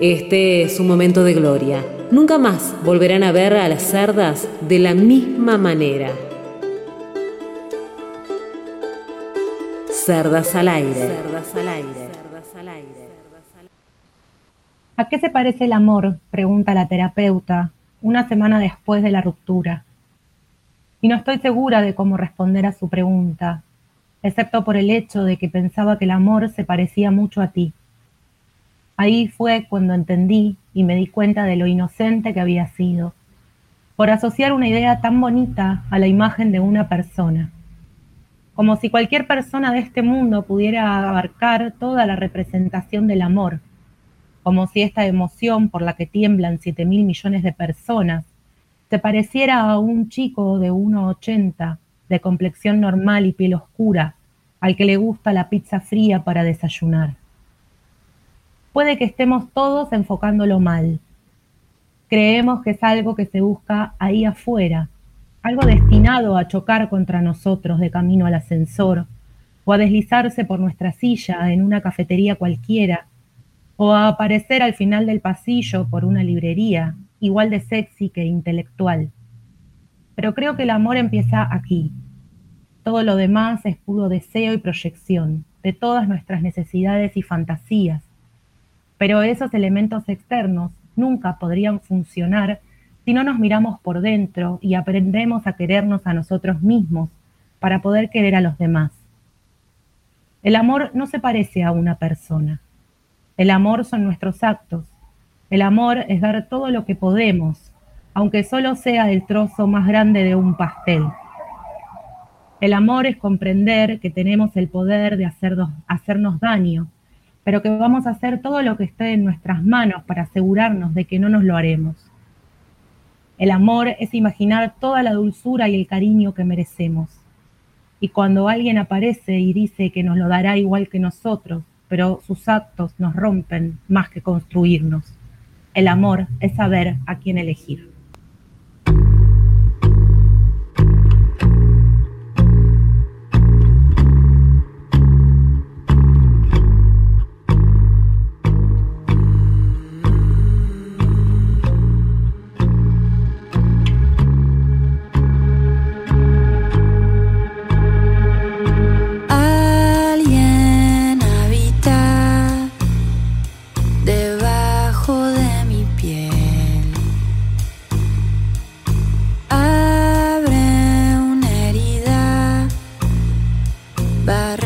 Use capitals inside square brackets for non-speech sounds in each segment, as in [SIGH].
Este es un momento de gloria. Nunca más volverán a ver a las cerdas de la misma manera. Cerdas al aire. Cerdas al aire. ¿A qué se parece el amor? pregunta la terapeuta una semana después de la ruptura. Y no estoy segura de cómo responder a su pregunta, excepto por el hecho de que pensaba que el amor se parecía mucho a ti. Ahí fue cuando entendí y me di cuenta de lo inocente que había sido, por asociar una idea tan bonita a la imagen de una persona. Como si cualquier persona de este mundo pudiera abarcar toda la representación del amor, como si esta emoción por la que tiemblan siete mil millones de personas se pareciera a un chico de 1,80, de complexión normal y piel oscura, al que le gusta la pizza fría para desayunar puede que estemos todos enfocándolo mal. Creemos que es algo que se busca ahí afuera, algo destinado a chocar contra nosotros de camino al ascensor, o a deslizarse por nuestra silla en una cafetería cualquiera, o a aparecer al final del pasillo por una librería, igual de sexy que intelectual. Pero creo que el amor empieza aquí. Todo lo demás es puro deseo y proyección de todas nuestras necesidades y fantasías, pero esos elementos externos nunca podrían funcionar si no nos miramos por dentro y aprendemos a querernos a nosotros mismos para poder querer a los demás. El amor no se parece a una persona. El amor son nuestros actos. El amor es dar todo lo que podemos, aunque solo sea el trozo más grande de un pastel. El amor es comprender que tenemos el poder de hacernos, hacernos daño pero que vamos a hacer todo lo que esté en nuestras manos para asegurarnos de que no nos lo haremos. El amor es imaginar toda la dulzura y el cariño que merecemos. Y cuando alguien aparece y dice que nos lo dará igual que nosotros, pero sus actos nos rompen más que construirnos, el amor es saber a quién elegir. But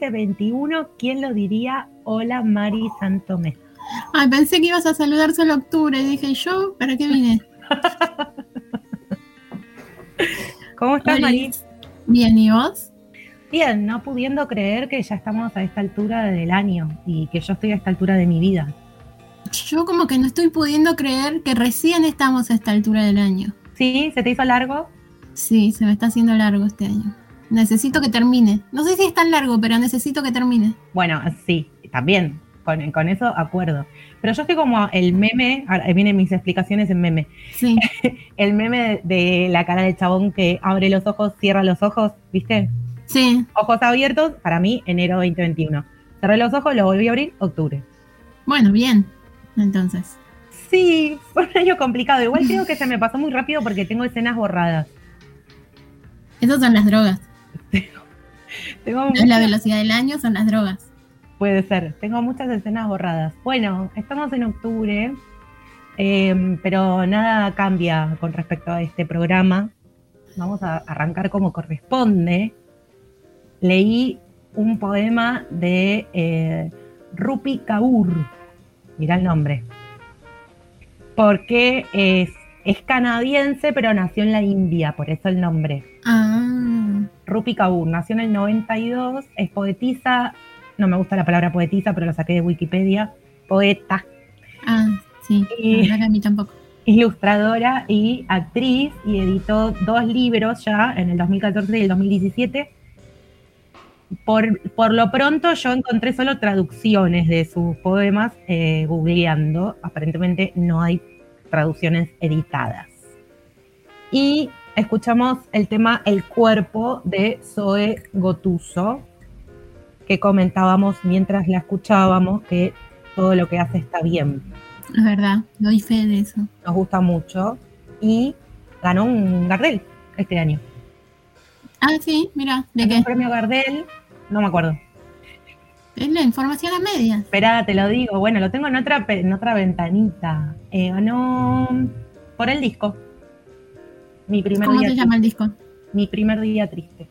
2021, ¿quién lo diría? Hola Mari Santomé. Ay, pensé que ibas a saludar solo octubre. Y dije, ¿yo? ¿Para qué vine? [LAUGHS] ¿Cómo estás, Hola. Mari? Bien, ¿y vos? Bien, no pudiendo creer que ya estamos a esta altura del año y que yo estoy a esta altura de mi vida. Yo como que no estoy pudiendo creer que recién estamos a esta altura del año. ¿Sí? ¿Se te hizo largo? Sí, se me está haciendo largo este año. Necesito que termine. No sé si es tan largo, pero necesito que termine. Bueno, sí, también. Con, con eso acuerdo. Pero yo estoy como el meme, ahora vienen mis explicaciones en meme. Sí, [LAUGHS] El meme de, la cara del chabón que abre los ojos, cierra los ojos, ¿viste? sí. Ojos abiertos, para mí, enero 2021. Cerré los ojos, lo volví a abrir, octubre. Bueno, bien. Entonces. Sí, [LAUGHS] fue un año complicado. Igual creo que se me pasó muy rápido porque tengo escenas borradas. Esas son las drogas. Tengo No es la velocidad del año, son las drogas. puede ser, tengo muchas escenas borradas. Bueno, estamos en octubre, eh, pero nada cambia con respecto a este programa. Vamos a arrancar como corresponde. Leí un poema de eh, Rupi Kaur. Mirá el nombre. Porque es, es canadiense, pero nació en la India, por eso el nombre. Ah, Rupi Kaur nació en el 92, es poetisa, no me gusta la palabra poetisa, pero lo saqué de Wikipedia, poeta, ah, sí. Y- a mí tampoco. [LAUGHS] ilustradora y actriz, y editó dos libros ya en el 2014 y el 2017. Por, por lo pronto yo encontré solo traducciones de sus poemas eh, googleando, aparentemente no hay traducciones editadas. Y escuchamos el tema El cuerpo de Zoe Gotuso, que comentábamos mientras la escuchábamos que todo lo que hace está bien. Es verdad, doy fe de eso. Nos gusta mucho y ganó un Gardel este año. Ah, sí, mira, ¿de Ganó qué? Un premio Gardel, no me acuerdo. Es la información a medias. Espera, te lo digo. Bueno, lo tengo en otra, en otra ventanita. Eh, ganó por el disco. Mi primer ¿Cómo día se triste. llama el disco? Mi primer día triste.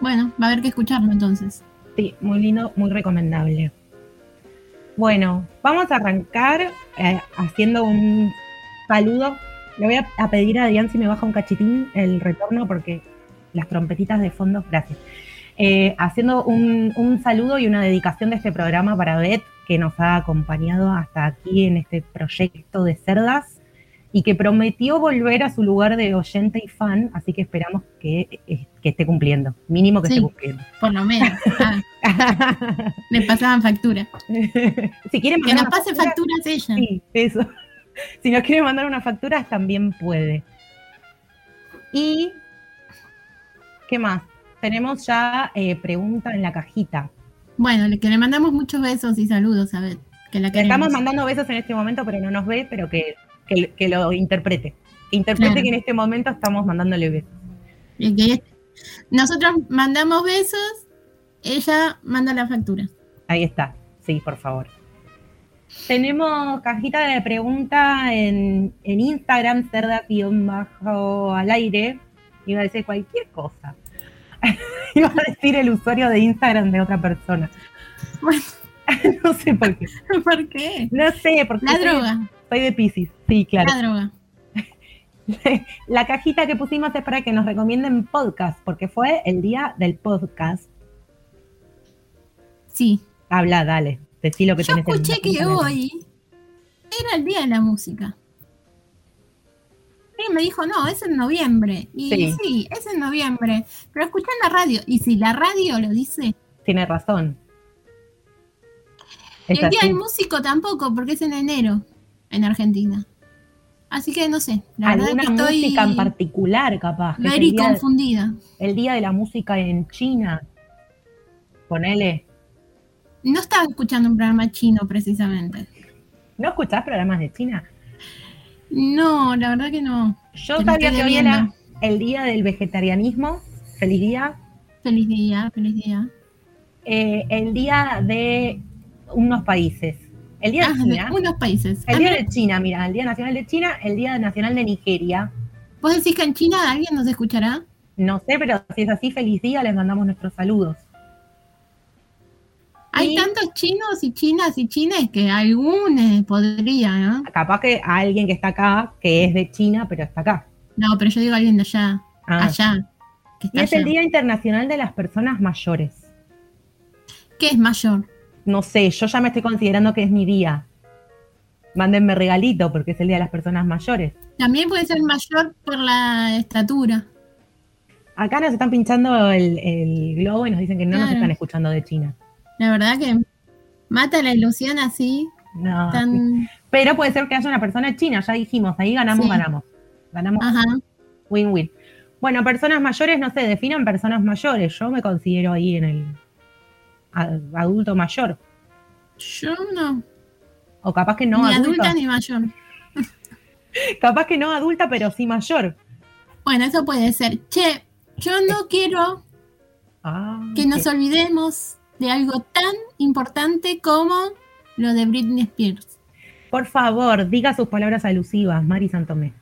Bueno, va a haber que escucharlo entonces. Sí, muy lindo, muy recomendable. Bueno, vamos a arrancar eh, haciendo un saludo. Le voy a, a pedir a Adrián si me baja un cachitín el retorno porque las trompetitas de fondo, gracias. Eh, haciendo un, un saludo y una dedicación de este programa para Beth, que nos ha acompañado hasta aquí en este proyecto de cerdas y que prometió volver a su lugar de oyente y fan, así que esperamos que, eh, que esté cumpliendo, mínimo que Sí. esté cumpliendo. Por lo menos. Ah, [LAUGHS] le pasaban factura. si quieren Que nos pase factura, facturas ella. Sí, eso. [LAUGHS] Si nos quiere mandar unas facturas, también puede. Y, ¿qué más? Tenemos ya eh, pregunta en la cajita. Bueno, que le mandamos muchos besos y saludos a ver. Que la Le estamos mandando besos en este momento, pero no nos ve, pero que, que- que lo interprete. Interprete Claro. que en este momento estamos mandándole besos. Que nosotros mandamos besos, ella manda la factura. Ahí está. Sí, por favor. Tenemos cajita de pregunta en, en Instagram, cerda-bajo al aire. Iba a decir cualquier cosa. [LAUGHS] Iba a decir el usuario de Instagram de otra persona. Bueno. [LAUGHS] no sé por qué. [LAUGHS] ¿Por qué? No sé, porque La soy, droga, soy de Pisces. Sí, claro. la droga. La cajita que pusimos es para que nos recomienden podcast, porque fue el día del podcast. Sí. Habla, dale. Decí lo que Yo tenés escuché que hoy era el día de la música. Me dijo, no, es en noviembre. Y Sí. sí. es en noviembre. Pero escuché en la radio. Y si la radio lo dice, Tiene razón. y el día del músico tampoco, porque es en enero en Argentina. Así que no sé. La verdad alguna que estoy música en particular, capaz. que very confundida. el día de la música en China. Ponele. No estaba escuchando un programa chino precisamente. ¿No escuchás programas de China? No, la verdad que no. Yo sabía que hoy era el día del vegetarianismo. Feliz día. Feliz día, feliz día. Eh, el día de unos países. El día Ah, de de China. unos países. El Ah, día mira, de China, mira, el Día Nacional de China, el Día Nacional de Nigeria. ¿Vos decís que en China alguien nos escuchará? No sé, pero si es así, feliz día, les mandamos nuestros saludos. Hay Y- tantos chinos y chinas y chines que algunos podría, ¿no? Capaz que alguien que está acá, que es de China, pero está acá. No, pero yo digo alguien de allá, Ah. allá. Que Y es el. Día Internacional de las Personas Mayores. ¿Qué es mayor? No sé, yo ya me estoy considerando que es mi día. Mándenme regalito porque es el Día de las Personas Mayores. También puede ser mayor por la estatura. Acá nos están pinchando el, el globo y nos dicen que no nos están escuchando de China. La verdad que mata la ilusión así, No. tan... Pero puede ser que haya una persona china, ya dijimos, ahí ganamos, Sí. ganamos. Ganamos Ajá. win-win. Bueno, personas mayores, no sé, definan personas mayores. Yo me considero ahí en el adulto mayor. Yo no. O capaz que no ni adulta. adulta ni mayor. [LAUGHS] Capaz que no adulta, pero sí mayor. Bueno, eso puede ser. Che, yo no quiero Ah, que nos olvidemos de algo tan importante como lo de Britney Spears. Por favor, diga sus palabras alusivas, Mari Santomé.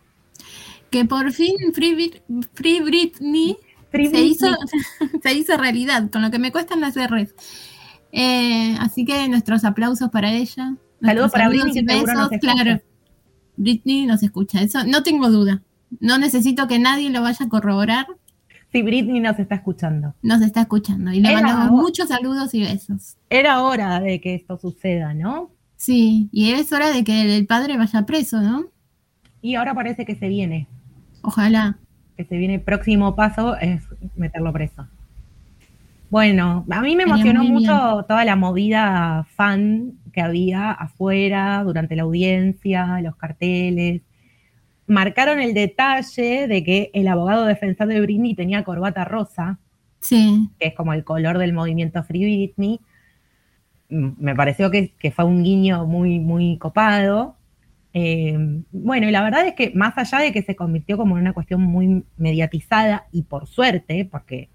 Que por fin Free, Free Britney Free se Britney. hizo, [LAUGHS] se hizo realidad, con lo que me cuestan las R's. Eh, así que nuestros aplausos para ella. Saludos para Britney, y escucha. claro. Britney nos escucha, eso no tengo duda. No necesito que nadie lo vaya a corroborar, Sí, Britney nos está escuchando. nos está escuchando. Y le Era mandamos muchos saludos y besos. Era hora de que esto suceda, ¿no? Sí, y es hora de que el padre vaya preso, ¿no? Y ahora parece que se viene. Ojalá. Que se viene próximo paso es meterlo preso. Bueno, a mí me emocionó mucho toda la movida fan que había afuera durante la audiencia, los carteles. Marcaron el detalle de que el abogado defensor de Britney tenía corbata rosa, Sí, que es como el color del movimiento Free Britney. Mm, Me pareció que, que fue un guiño muy, muy copado. Eh, bueno, y la verdad es que más allá de que se convirtió como en una cuestión muy mediatizada, y por suerte, porque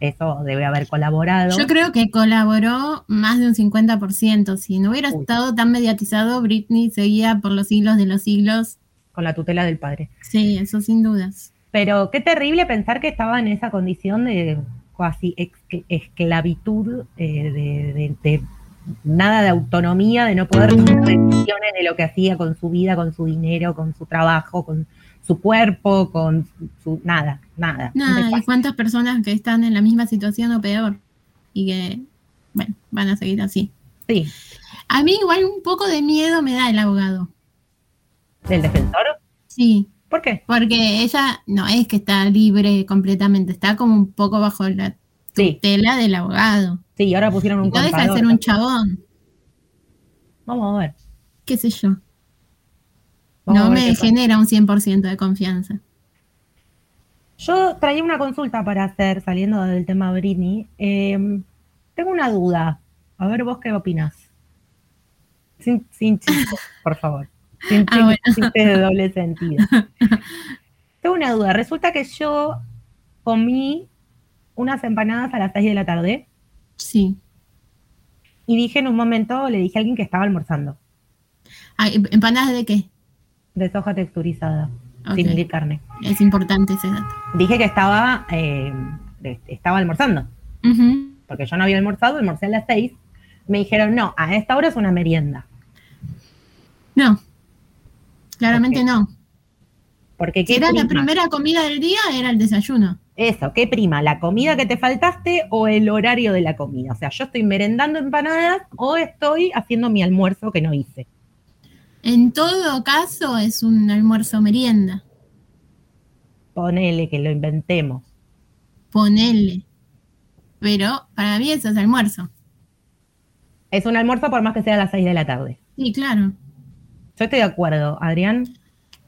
eso debe haber colaborado. yo creo que colaboró más de un 50%. Si no hubiera Uy. estado tan mediatizado, Britney seguía por los siglos de los siglos. Con la tutela del padre. Sí, eso sin dudas. Pero qué terrible pensar que estaba en esa condición de casi esclavitud, eh, de, de- de nada de autonomía, de no poder tomar decisiones de lo que hacía con su vida, con su dinero, con su trabajo, con su cuerpo, con su nada, nada. Nada, y cuántas personas que están en la misma situación o peor y que, bueno, van a seguir así. Sí. A mí igual un poco de miedo me da el abogado. ¿Del defensor? Sí. ¿Por qué? Porque ella no es que está libre completamente, está como un poco bajo la Sí, tela del abogado. sí, ahora pusieron un No deja de ser un chabón, Vamos a ver. qué sé yo. Vamos no me qué pasa. genera un 100% de confianza. Yo traía una consulta para hacer, saliendo del tema Britney. Eh, tengo una duda. A ver vos qué opinás. Sin, sin [LAUGHS] por favor. Sin, Ah, sin bueno. chistes de doble sentido. [LAUGHS] tengo una duda. Resulta que yo comí unas empanadas a las 6 de la tarde Sí. y dije en un momento, le dije a alguien que estaba almorzando, Ay, ¿Empanadas de qué? de soja texturizada, Ok. sin carne. Es importante ese dato. Dije que estaba, eh, estaba almorzando. Porque yo no había almorzado, almorcé a las seis, me dijeron, no, a esta hora es una merienda. No. Claramente no. Porque qué era la primera comida del día, era el desayuno. Eso, ¿qué prima? ¿La comida que te faltaste o el horario de la comida? O sea, yo estoy merendando empanadas o estoy haciendo mi almuerzo que no hice. En todo caso, es un almuerzo merienda. Ponele que lo inventemos. Ponele. Pero para mí eso es almuerzo. Es un almuerzo por más que sea a las seis de la tarde. Sí, claro. Yo estoy de acuerdo. Adrián,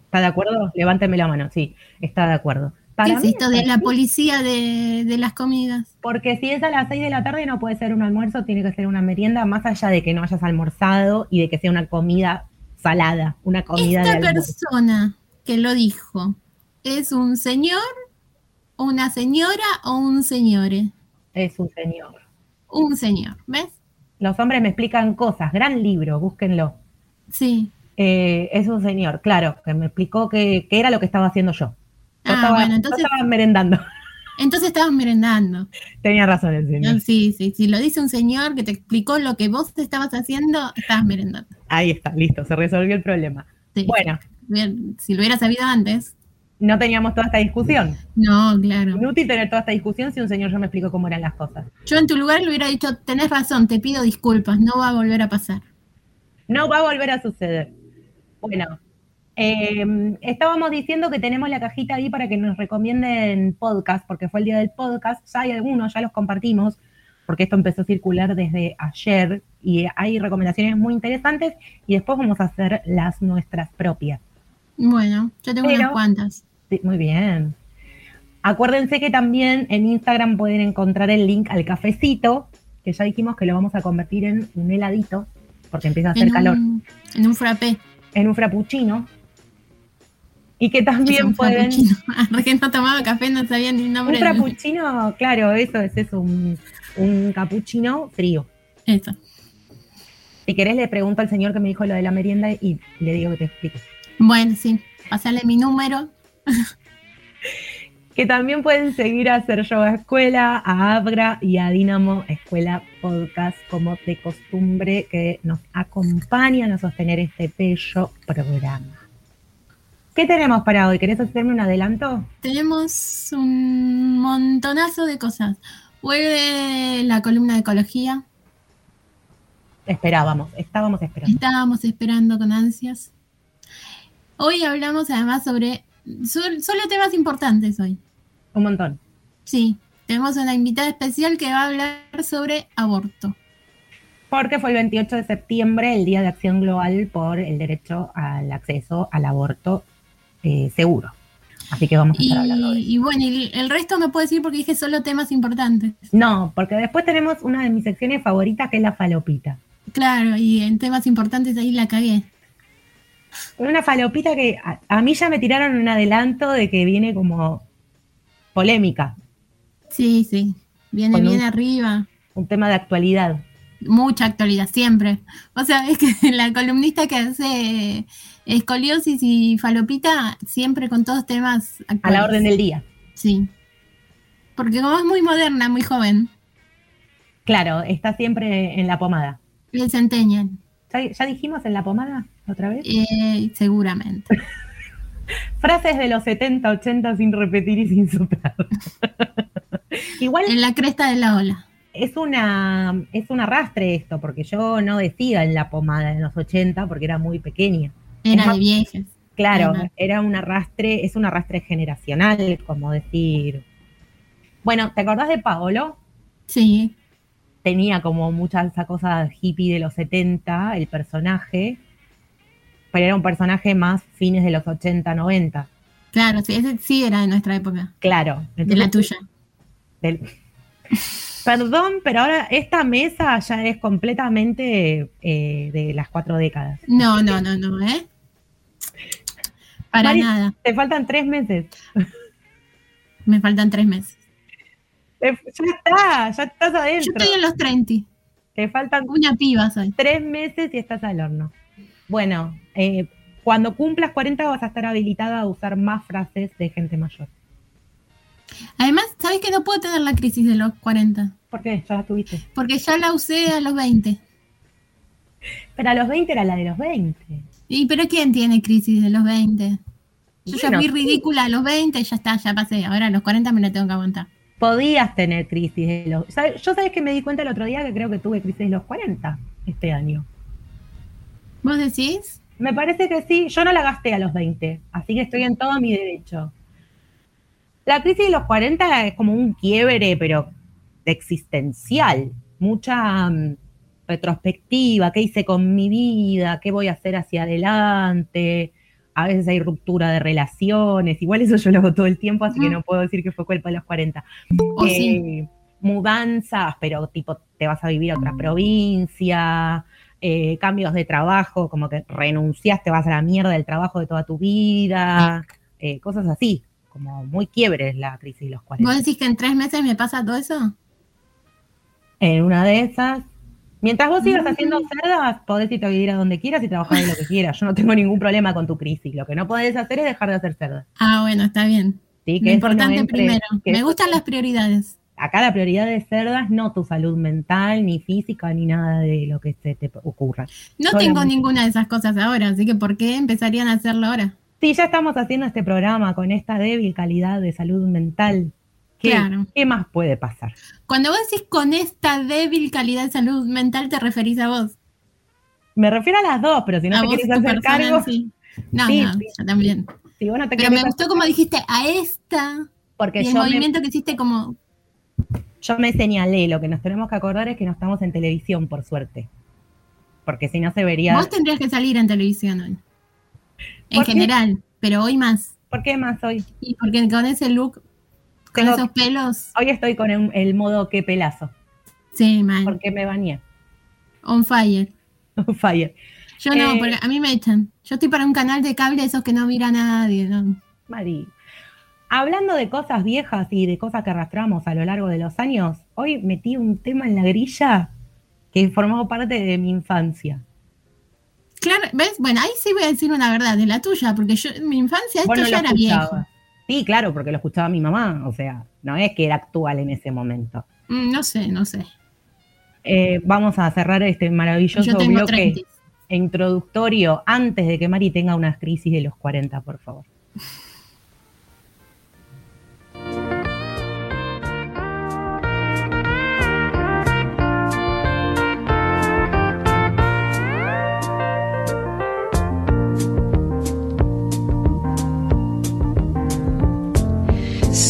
¿está de acuerdo? Levánteme la mano. Sí, está de acuerdo. Para ¿Qué es esto de la policía de, de las comidas? Porque si es a las 6 de la tarde no puede ser un almuerzo, tiene que ser una merienda, más allá de que no hayas almorzado y de que sea una comida salada, una comida Esta de persona que lo dijo, ¿es un señor, una señora o un señore? Es un señor. Un señor, ¿ves? Los hombres me explican cosas, gran libro, búsquenlo. Sí. Eh, es un señor, claro, que me explicó que, que era lo que estaba haciendo yo. Yo, Ah, estaba, bueno, yo entonces, estaba merendando. [LAUGHS] entonces estabas merendando. Tenía razón el señor. Sí, sí, si lo dice un señor que te explicó lo que vos te estabas haciendo, estabas merendando. Ahí está, listo, se resolvió el problema. Sí. Bueno, Bien, Si lo hubiera sabido antes. no teníamos toda esta discusión. No, claro. Inútil tener toda esta discusión si un señor ya me explicó cómo eran las cosas. Yo en tu lugar le hubiera dicho, tenés razón, te pido disculpas, no va a volver a pasar. No va a volver a suceder. Bueno, eh, estábamos diciendo que tenemos la cajita ahí para que nos recomienden podcast, porque fue el día del podcast. Ya hay algunos, ya los compartimos, porque esto empezó a circular desde ayer y hay recomendaciones muy interesantes y después vamos a hacer las nuestras propias. Bueno, yo tengo Pero- unas cuantas. Sí, muy bien. Acuérdense que también en Instagram pueden encontrar el link al cafecito, que ya dijimos que lo vamos a convertir en un heladito, porque empieza a hacer En calor. en un frappé. En un frappuccino. Y que Es también un pueden. [LAUGHS] Ah, que no tomaba café, no sabía ni el Un nombre. de- frappuccino, claro, eso es eso, un, un capuchino frío. Eso. Si querés, le pregunto al señor que me dijo lo de la merienda y le digo que te explique. Bueno, sí. Pasarle mi número. [LAUGHS] Que también pueden seguir a Hacer Yoga Escuela, a Abra y a Dinamo Escuela Podcast, como de costumbre, que nos acompañan a sostener este bello programa. ¿Qué tenemos para hoy? ¿Querés hacerme un adelanto? Tenemos un montonazo de cosas. Vuelve la columna de ecología. Esperábamos, estábamos esperando. Estábamos esperando con ansias. Hoy hablamos además sobre sol- solo temas importantes hoy. Un montón. Sí, tenemos una invitada especial que va a hablar sobre aborto. Porque fue el 28 de septiembre el Día de Acción Global por el derecho al acceso al aborto eh, seguro. Así que vamos a Y, estar hablando de eso. y bueno, y el resto no puedo decir porque dije solo temas importantes. No, porque después tenemos una de mis secciones favoritas que es la falopita. Claro, y en temas importantes ahí la cagué. Una falopita que a, a mí ya me tiraron un adelanto de que viene como polémica, Sí, sí. Viene Con un- bien arriba. un tema de actualidad. Mucha actualidad, siempre. O sea, es que [LAUGHS] la columnista que hace escoliosis y falopita, siempre con todos temas actuales. A la orden del día. Sí. Porque como es muy moderna, muy joven. Claro, está siempre en la pomada. El Centennial. ¿Ya, ya dijimos en la pomada otra vez? Eh, seguramente. [LAUGHS] Frases de los 70, 80 sin repetir y sin soplar. [LAUGHS] Igual En la cresta de la ola. es una es un arrastre esto, porque yo no decía en la pomada en los 80 porque era muy pequeña. Era Ajá. de viejas. Claro, era un arrastre, es un arrastre generacional, como decir. Bueno, ¿te acordás de Paolo? Sí. Tenía como mucha esa cosa hippie de los 70, el personaje, pero era un personaje más fines de los 80, 90. Claro, sí, ese sí era de nuestra época. Claro. De la tuya. del- [LAUGHS] Perdón, pero ahora esta mesa ya es completamente eh, de las cuatro décadas. No, no, no, no, ¿eh? Para Mari- nada. Te faltan tres meses. [LAUGHS] Me faltan tres meses. Ya está, ya estás Yo adentro. estoy en los 30. Te faltan Una piba soy. tres meses y estás al horno. Bueno, eh, cuando cumplas 40 vas a estar habilitada a usar más frases de gente mayor. Además, ¿sabes que no puedo tener la crisis de los 40? ¿Por qué? Ya la tuviste. Porque ya la usé a los 20. Pero a los 20 era la de los 20. ¿Y pero quién tiene crisis de los 20? Yo ya fui ridícula a los 20 y ya está, ya pasé. Ahora a los 40 me la tengo que aguantar. Podías tener crisis de los... ¿sabes? Yo sabes que me di cuenta el otro día que creo que tuve crisis de los 40 este año. ¿Vos decís? Me parece que sí, yo no la gasté a los 20, así que estoy en todo mi derecho. La crisis de los 40 es como un quiebre, pero existencial. Mucha mm, retrospectiva, qué hice con mi vida, qué voy a hacer hacia adelante. A veces hay ruptura de relaciones, igual eso yo lo hago todo el tiempo, así que no puedo decir que fue culpa de los 40. ¿O sí? Eh, mudanzas, pero tipo te vas a vivir a otra provincia, eh, cambios de trabajo, como que renunciaste, vas a la mierda del trabajo de toda tu vida, eh, cosas así, como muy quiebres la crisis de los 40. ¿Vos decís que en tres meses me pasa todo eso? En una de esas, mientras vos sigas Mm. haciendo cerdas, podés irte a vivir a donde quieras y trabajar de lo que quieras. Yo no tengo ningún problema con tu crisis. Lo que no podés hacer es dejar de hacer cerdas. Ah, bueno, está bien. ¿sí? Lo eso no importante entre- primero. que Me gustan las prioridades. Acá la prioridad de cerdas, no tu salud mental, ni física, ni nada de lo que se te ocurra. No Solamente- tengo ninguna de esas cosas ahora, así que ¿por qué empezarían a hacerlo ahora? Sí, ya estamos haciendo este programa con esta débil calidad de salud mental. ¿Qué, Claro. ¿qué más puede pasar? Cuando vos decís con esta débil calidad de salud mental, te referís a vos. Me refiero a las dos, pero si no a te vos, querés tu hacer cargo, sí. No, Sí, no, sí. yo también. si vos no te Pero me gustó hacer- como dijiste a esta porque y el yo me, movimiento que hiciste como yo me señalé, lo que nos tenemos que acordar es que no estamos en televisión, por suerte. Porque si no se vería... vos tendrías que salir en televisión hoy. En general, pero hoy más. ¿Por qué más hoy? Y porque con ese look, con Tengo- esos pelos, Hoy estoy con el, el modo qué pelazo, sí, man, porque me bañé. on fire. [LAUGHS] Fire. Yo no, Eh, porque a mí me echan. Yo estoy para un canal de cable esos que no mira nadie. ¿no? Mari. Hablando de cosas viejas y de cosas que arrastramos a lo largo de los años, hoy metí un tema en la grilla que formó parte de mi infancia. Claro, ¿ves? Bueno, ahí sí voy a decir una verdad, de la tuya, porque yo en mi infancia esto no ya era viejo. escuchabas. Sí, claro, porque lo escuchaba mi mamá, o sea, no es que era actual en ese momento. Mm, No sé, no sé. Eh, vamos a cerrar este maravilloso bloque 30. introductorio antes de que Mari tenga una crisis de los 40, por favor.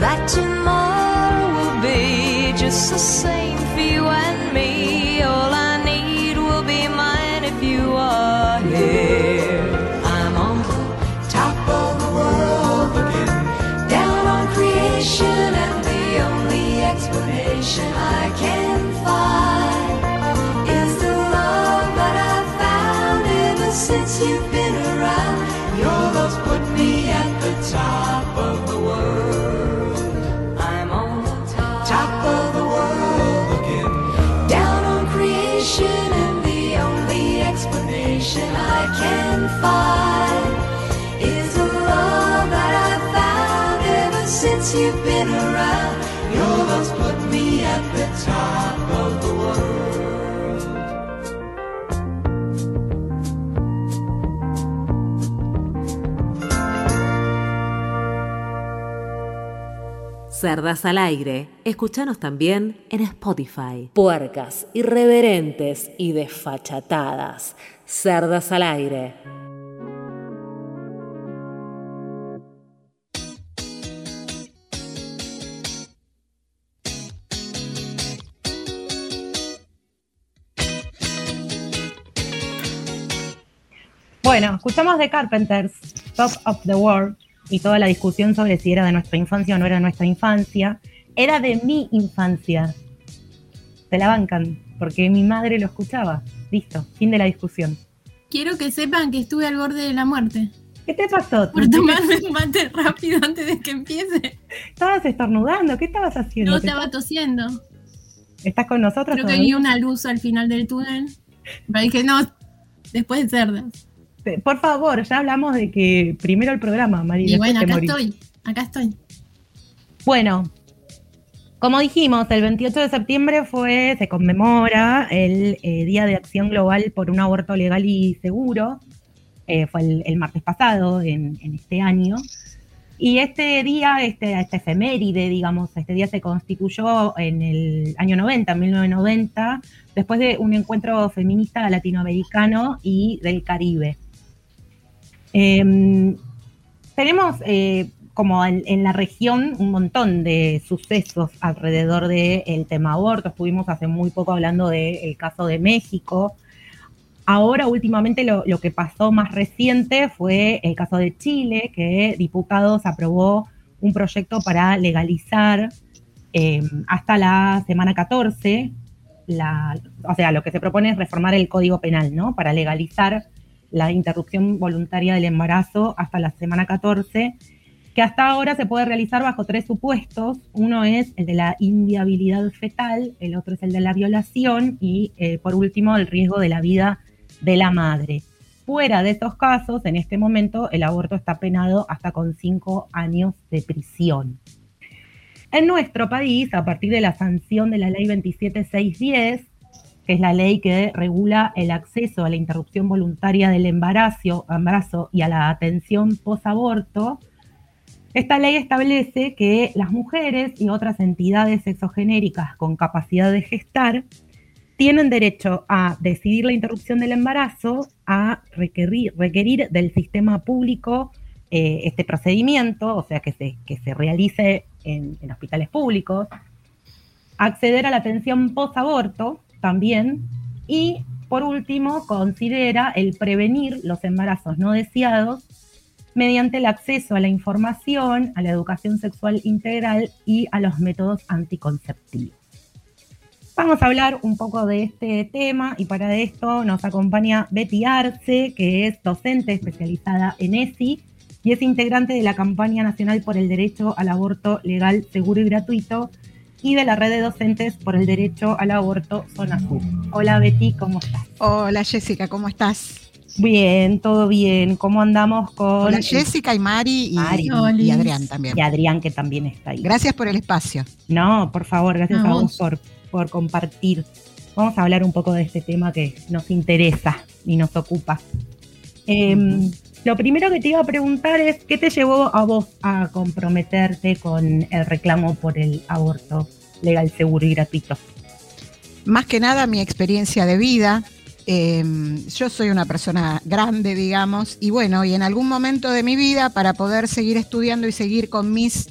that tomorrow will be just the same for you and me. All I need will be mine if you are here. I'm on the Top of the world looking down on creation, and the only explanation I can find is the love that I've found ever since you've been around. Your love's put me at the top since you've been around. Your love's put me at the top of the world. Cerdas al aire. Escúchanos también en Spotify. Puercas, irreverentes y desfachatadas. Cerdas al aire. Bueno, escuchamos de Carpenters, Top of the World, y toda la discusión sobre si era de nuestra infancia o no era de nuestra infancia. Era de mi infancia. Se la bancan, porque mi madre lo escuchaba. Listo, fin de la discusión. Quiero que sepan que estuve al borde de la muerte. ¿Qué te pasó? Por tomarme un mate rápido antes de que empiece. ¿Estabas estornudando? ¿Qué estabas haciendo? No ¿Te- estaba tosiendo. ¿Estás con nosotros Creo que vi una luz al final del túnel. Pero dije, no, después de cerdas. Por favor, ya hablamos de que primero el programa, María. Y bueno, acá estoy. Acá estoy. Bueno, como dijimos, el 28 de septiembre fue, se conmemora el eh, Día de Acción Global por un aborto legal y seguro. Eh, fue el, el martes pasado, en, en este año. Y este día, este, esta efeméride, digamos, este día se constituyó en el año 90, 1990, después de un encuentro feminista latinoamericano y del Caribe. Em, tenemos eh, como en, la región un montón de sucesos alrededor del tema aborto. Estuvimos hace muy poco hablando del caso de México. Ahora, últimamente, lo, que pasó más reciente fue el caso de Chile, que diputados aprobó un proyecto para legalizar eh, hasta la semana 14, la, o sea, lo que se propone es reformar el Código Penal, ¿no? Para legalizar la interrupción voluntaria del embarazo hasta la semana 14, que hasta ahora se puede realizar bajo tres supuestos. Uno es el de la inviabilidad fetal, el otro es el de la violación y eh, por último el riesgo de la vida de la madre. Fuera de estos casos, en este momento el aborto está penado hasta con cinco años de prisión. En nuestro país, a partir de la sanción de la ley 27610, que es la ley que regula el acceso a la interrupción voluntaria del embarazo, embarazo y a la atención posaborto, esta ley establece que las mujeres y otras entidades sexogenéricas con capacidad de gestar tienen derecho a decidir la interrupción del embarazo, a requerir, requerir del sistema público eh, este procedimiento, o sea, que se, que se realice en, hospitales públicos, acceder a la atención post-aborto también, y por último, considera el prevenir los embarazos no deseados mediante el acceso a la información, a la educación sexual integral y a los métodos anticonceptivos. Vamos a hablar un poco de este tema y para esto nos acompaña Betty Arce, que es docente especializada en ESI y es integrante de la campaña nacional por el derecho al aborto legal, seguro y gratuito y de la red de docentes por el derecho al aborto Zona Sur. Hola Betty, ¿cómo estás? Hola Jessica, ¿cómo estás? Bien, todo bien. ¿Cómo andamos con Hola Jessica y Mari y, Mari. y Olis. Adrián también. y Adrián que también está ahí? Gracias por el espacio. No, por favor, gracias A a vos por compartir. Vamos a hablar un poco de este tema que nos interesa y nos ocupa. Em, Lo primero que te iba a preguntar es, ¿qué te llevó a vos a comprometerte con el reclamo por el aborto legal, seguro y gratuito? Más que nada mi experiencia de vida. Eh, yo soy una persona grande, digamos, y bueno, y en algún momento de mi vida, para poder seguir estudiando y seguir con mis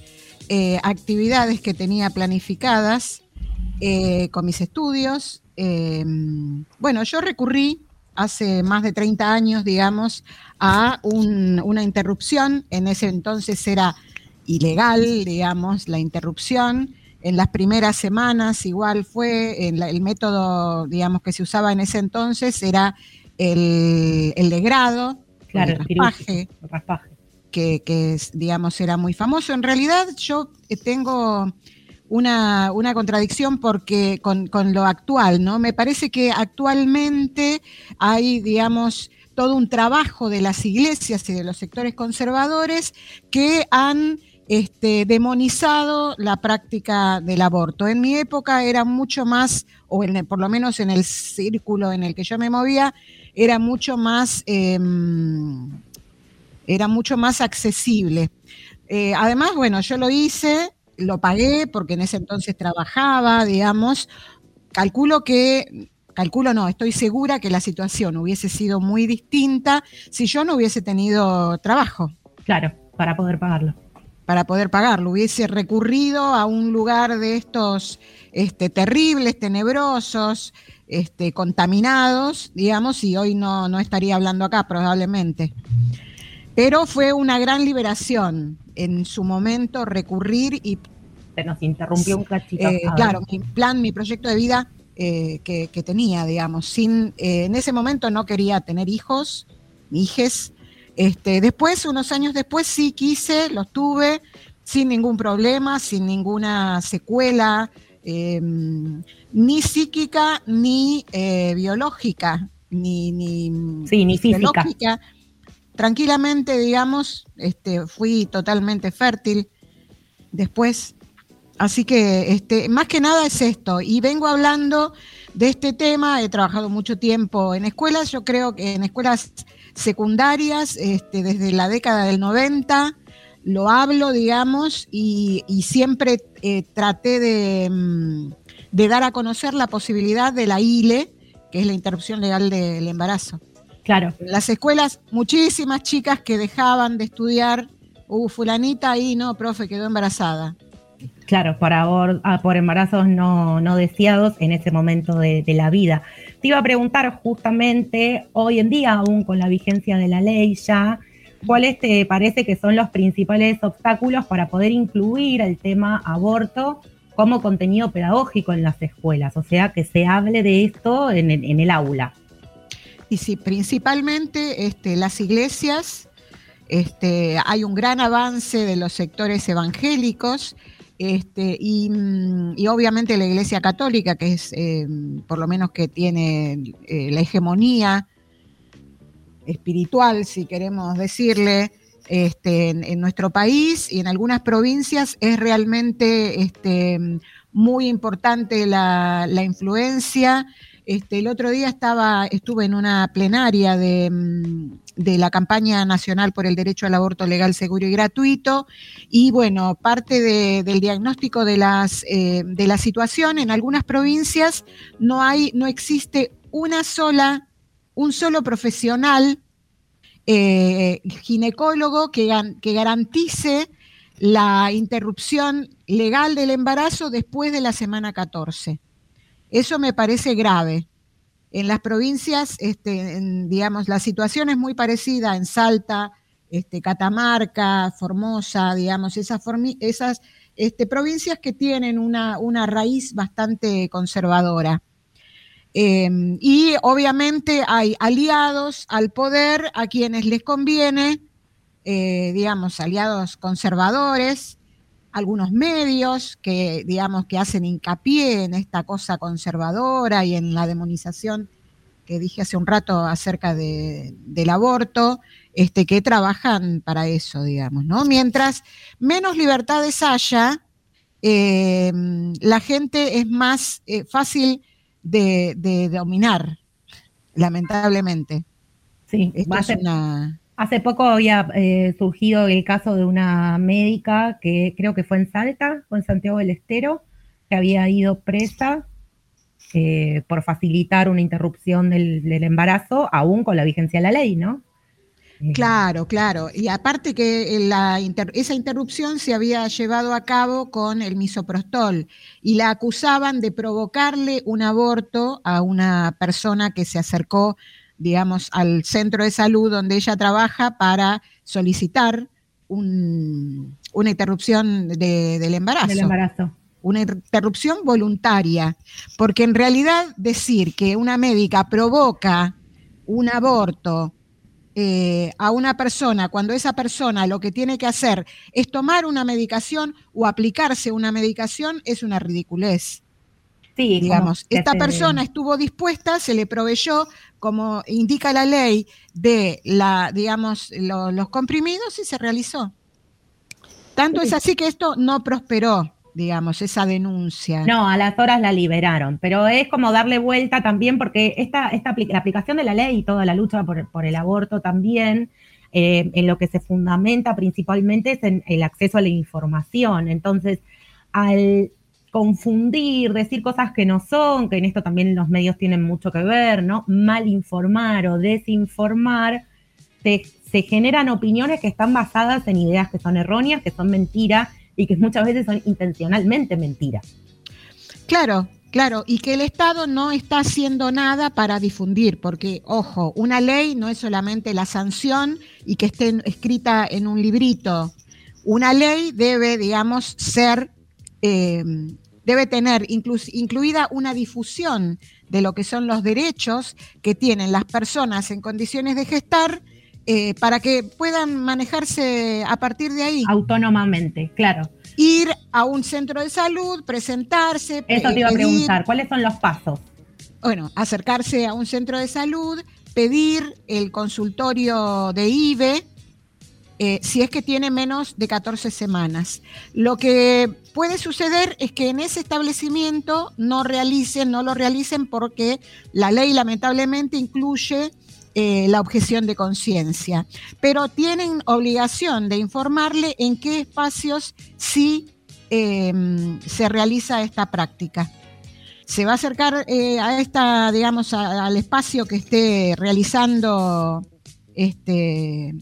eh, actividades que tenía planificadas, eh, con mis estudios, eh, bueno, yo recurrí hace más de 30 años, digamos, a un- una interrupción. En ese entonces era ilegal, digamos, la interrupción. En las primeras semanas igual fue, en la- el método, digamos, que se usaba en ese entonces era el, el de grado, Claro, el raspaje, el raspaje. que, que digamos, era muy famoso. En realidad yo eh, tengo una, una contradicción porque con, con lo actual, ¿no? Me parece que actualmente hay, digamos, todo un trabajo de las iglesias y de los sectores conservadores que han este, demonizado la práctica del aborto. En mi época era mucho más, o en por lo menos en el círculo en el que yo me movía, era mucho más, em, era mucho más accesible. Eh, además, bueno, yo lo hice, lo pagué porque en ese entonces trabajaba, digamos. Calculo que, calculo no, estoy segura que la situación hubiese sido muy distinta si yo no hubiese tenido trabajo Claro, para poder pagarlo. para poder pagarlo. Hubiese recurrido a un lugar de estos este, terribles, tenebrosos, este, contaminados, digamos, y hoy no, no estaría hablando acá probablemente. Pero fue una gran liberación en su momento recurrir y, Se nos interrumpió un cachito. eh, claro, mi plan, mi proyecto de vida eh, que, que tenía, digamos, sin, eh, en ese momento no quería tener hijos, ni hijes. Este, después, unos años después, sí quise, los tuve sin ningún problema, sin ninguna secuela, eh, ni psíquica, ni biológica, ni, ni, Sí, ni física. Tranquilamente, digamos, este, fui totalmente fértil después. Así que este, más que nada es esto. Y vengo hablando de este tema, he trabajado mucho tiempo en escuelas, yo creo que en escuelas secundarias, este, desde la década del 90, lo hablo, digamos, y, siempre eh, traté mm, de dar a conocer la posibilidad de la ILE, que es la interrupción legal del embarazo. Claro, En las escuelas, muchísimas chicas que dejaban de estudiar, uh, fulanita ahí, no, profe, quedó embarazada. claro, por, abor- ah, por embarazos no, no deseados en ese momento de, de la vida. Te iba a preguntar justamente, hoy en día, aún con la vigencia de la ley ya, ¿cuáles te parece que son los principales obstáculos para poder incluir el tema aborto como contenido pedagógico en las escuelas? O sea, que se hable de esto en en el aula. Y sí, principalmente este, las iglesias, este, hay un gran avance de los sectores evangélicos este, y, mm, y obviamente la iglesia católica, que es eh, por lo menos que tiene eh, la hegemonía espiritual, si queremos decirle, en, nuestro país y en algunas provincias es realmente muy importante la influencia. Este, el otro día estaba, estuve en una plenaria de, mm, de la campaña nacional por el derecho al aborto legal, seguro y gratuito. Y bueno, parte de- del diagnóstico de, las, eh, de la situación en algunas provincias no hay, no existe una sola, un solo profesional eh, ginecólogo que, que garantice la interrupción legal del embarazo después de la semana 14. Eso me parece grave. En las provincias, este, digamos, la situación es muy parecida en Salta, este, Catamarca, Formosa, digamos, esas, este, provincias que tienen una, raíz bastante conservadora. Eh, y obviamente hay aliados al poder a quienes les conviene, eh, digamos, aliados conservadores, algunos medios que, digamos, que hacen hincapié en esta cosa conservadora y en la demonización que dije hace un rato acerca de, del aborto, este, que trabajan para eso, digamos, ¿no? Mientras menos libertades haya, eh, la gente es más eh, fácil de, de, dominar, lamentablemente. Sí, Esto es hace, una... hace poco había eh, surgido el caso de una médica que creo que fue en Salta o en Santiago del Estero, que había ido presa eh, por facilitar una interrupción del, embarazo, aún con la vigencia de la ley, ¿no? Eh, claro, claro. Y aparte que esa interrupción se había llevado a cabo con el misoprostol y la acusaban de provocarle un aborto a una persona que se acercó, digamos, al centro de salud donde ella trabaja para solicitar un, una interrupción de, del embarazo. Del embarazo una interrupción voluntaria, porque en realidad decir que una médica provoca un aborto eh, a una persona cuando esa persona lo que tiene que hacer es tomar una medicación o aplicarse una medicación es una ridiculez. Sí, digamos, esta persona estuvo dispuesta, se le proveyó, como indica la ley, de la, digamos, lo, los comprimidos y se realizó. Tanto sí. es así que esto no prosperó digamos, esa denuncia. No, a las horas la liberaron, pero es como darle vuelta también porque esta, esta la aplicación de la ley y toda la lucha por, por el aborto también, eh, en lo que se fundamenta principalmente es en el acceso a la información. Entonces, al confundir, decir cosas que no son, que en esto también los medios tienen mucho que ver, ¿no? Mal informar o desinformar, se, se generan opiniones que están basadas en ideas que son erróneas, que son mentiras y que muchas veces son intencionalmente mentiras. Claro, claro, y que el Estado no está haciendo nada para difundir, porque, ojo, una ley no es solamente la sanción y que esté escrita en un librito. Una ley debe, digamos, ser, eh, debe tener inclu incluida una difusión de lo que son los derechos que tienen las personas en condiciones de gestar eh, para que puedan manejarse a partir de ahí. Autónomamente, claro. Ir a un centro de salud, presentarse. Eso te iba pedir, a preguntar, ¿cuáles son los pasos? Bueno, acercarse a un centro de salud, pedir el consultorio de IBE, eh, si es que tiene menos de 14 semanas. Lo que puede suceder es que en ese establecimiento no realicen, no lo realicen porque la ley lamentablemente incluye eh, la objeción de conciencia, pero tienen obligación de informarle en qué espacios sí eh, se realiza esta práctica. Se va a acercar eh, a esta, digamos, al espacio que esté realizando este,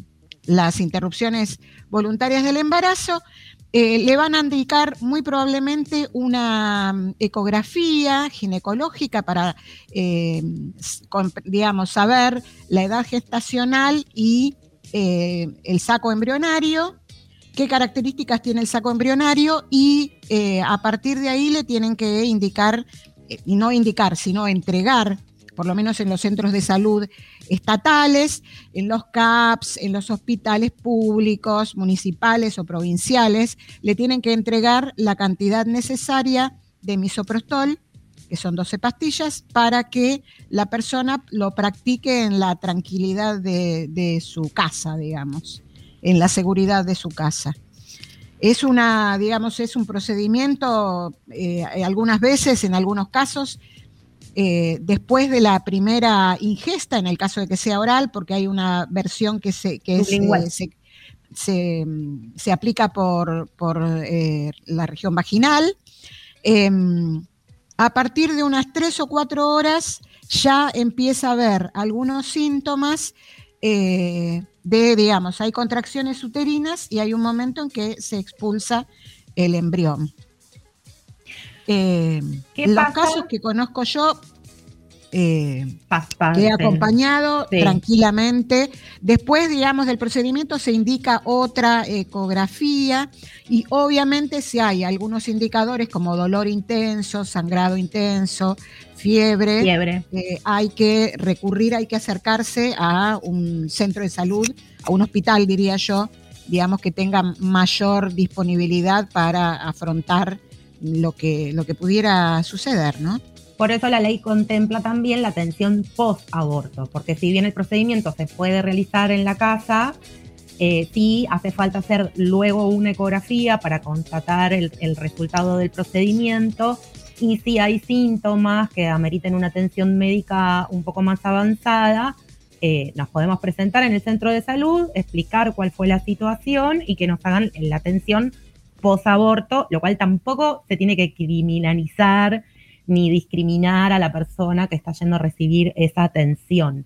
las interrupciones voluntarias del embarazo, eh, le van a indicar muy probablemente una um, ecografía ginecológica para, eh, digamos, saber la edad gestacional y eh, el saco embrionario, qué características tiene el saco embrionario y a partir de ahí le tienen que indicar, y no indicar, sino entregar por lo menos en los centros de salud estatales, en los CAPS, en los hospitales públicos, municipales o provinciales, le tienen que entregar la cantidad necesaria de misoprostol, que son 12 pastillas, para que la persona lo practique en la tranquilidad de, su casa, digamos, en la seguridad de su casa. Es una, digamos, es un procedimiento, eh, algunas veces, en algunos casos, eh, después de la primera ingesta, en el caso de que sea oral, porque hay una versión que se, que es, eh, se, se, se, aplica por, por eh, la región vaginal. Em, a partir de unas tres o cuatro horas ya empieza a haber algunos síntomas de, digamos, hay contracciones uterinas y hay un momento en que se expulsa el embrión. Eh, los pasa? casos que conozco yo, eh, que he acompañado sí. tranquilamente. Después, digamos, del procedimiento se indica otra ecografía y obviamente si hay algunos indicadores como dolor intenso, sangrado intenso, fiebre, fiebre. Eh, hay que recurrir, hay que acercarse a un centro de salud, a un hospital, diría yo, digamos, que tenga mayor disponibilidad para afrontar lo que, lo que pudiera suceder, ¿no? Por eso la ley contempla también la atención post-aborto, porque si bien el procedimiento se puede realizar en la casa, eh, sí hace falta hacer luego una ecografía para constatar el, resultado del procedimiento y si hay síntomas que ameriten una atención médica un poco más avanzada, eh, nos podemos presentar en el centro de salud, explicar cuál fue la situación y que nos hagan la atención post-aborto, lo cual tampoco se tiene que criminalizar ni discriminar a la persona que está yendo a recibir esa atención.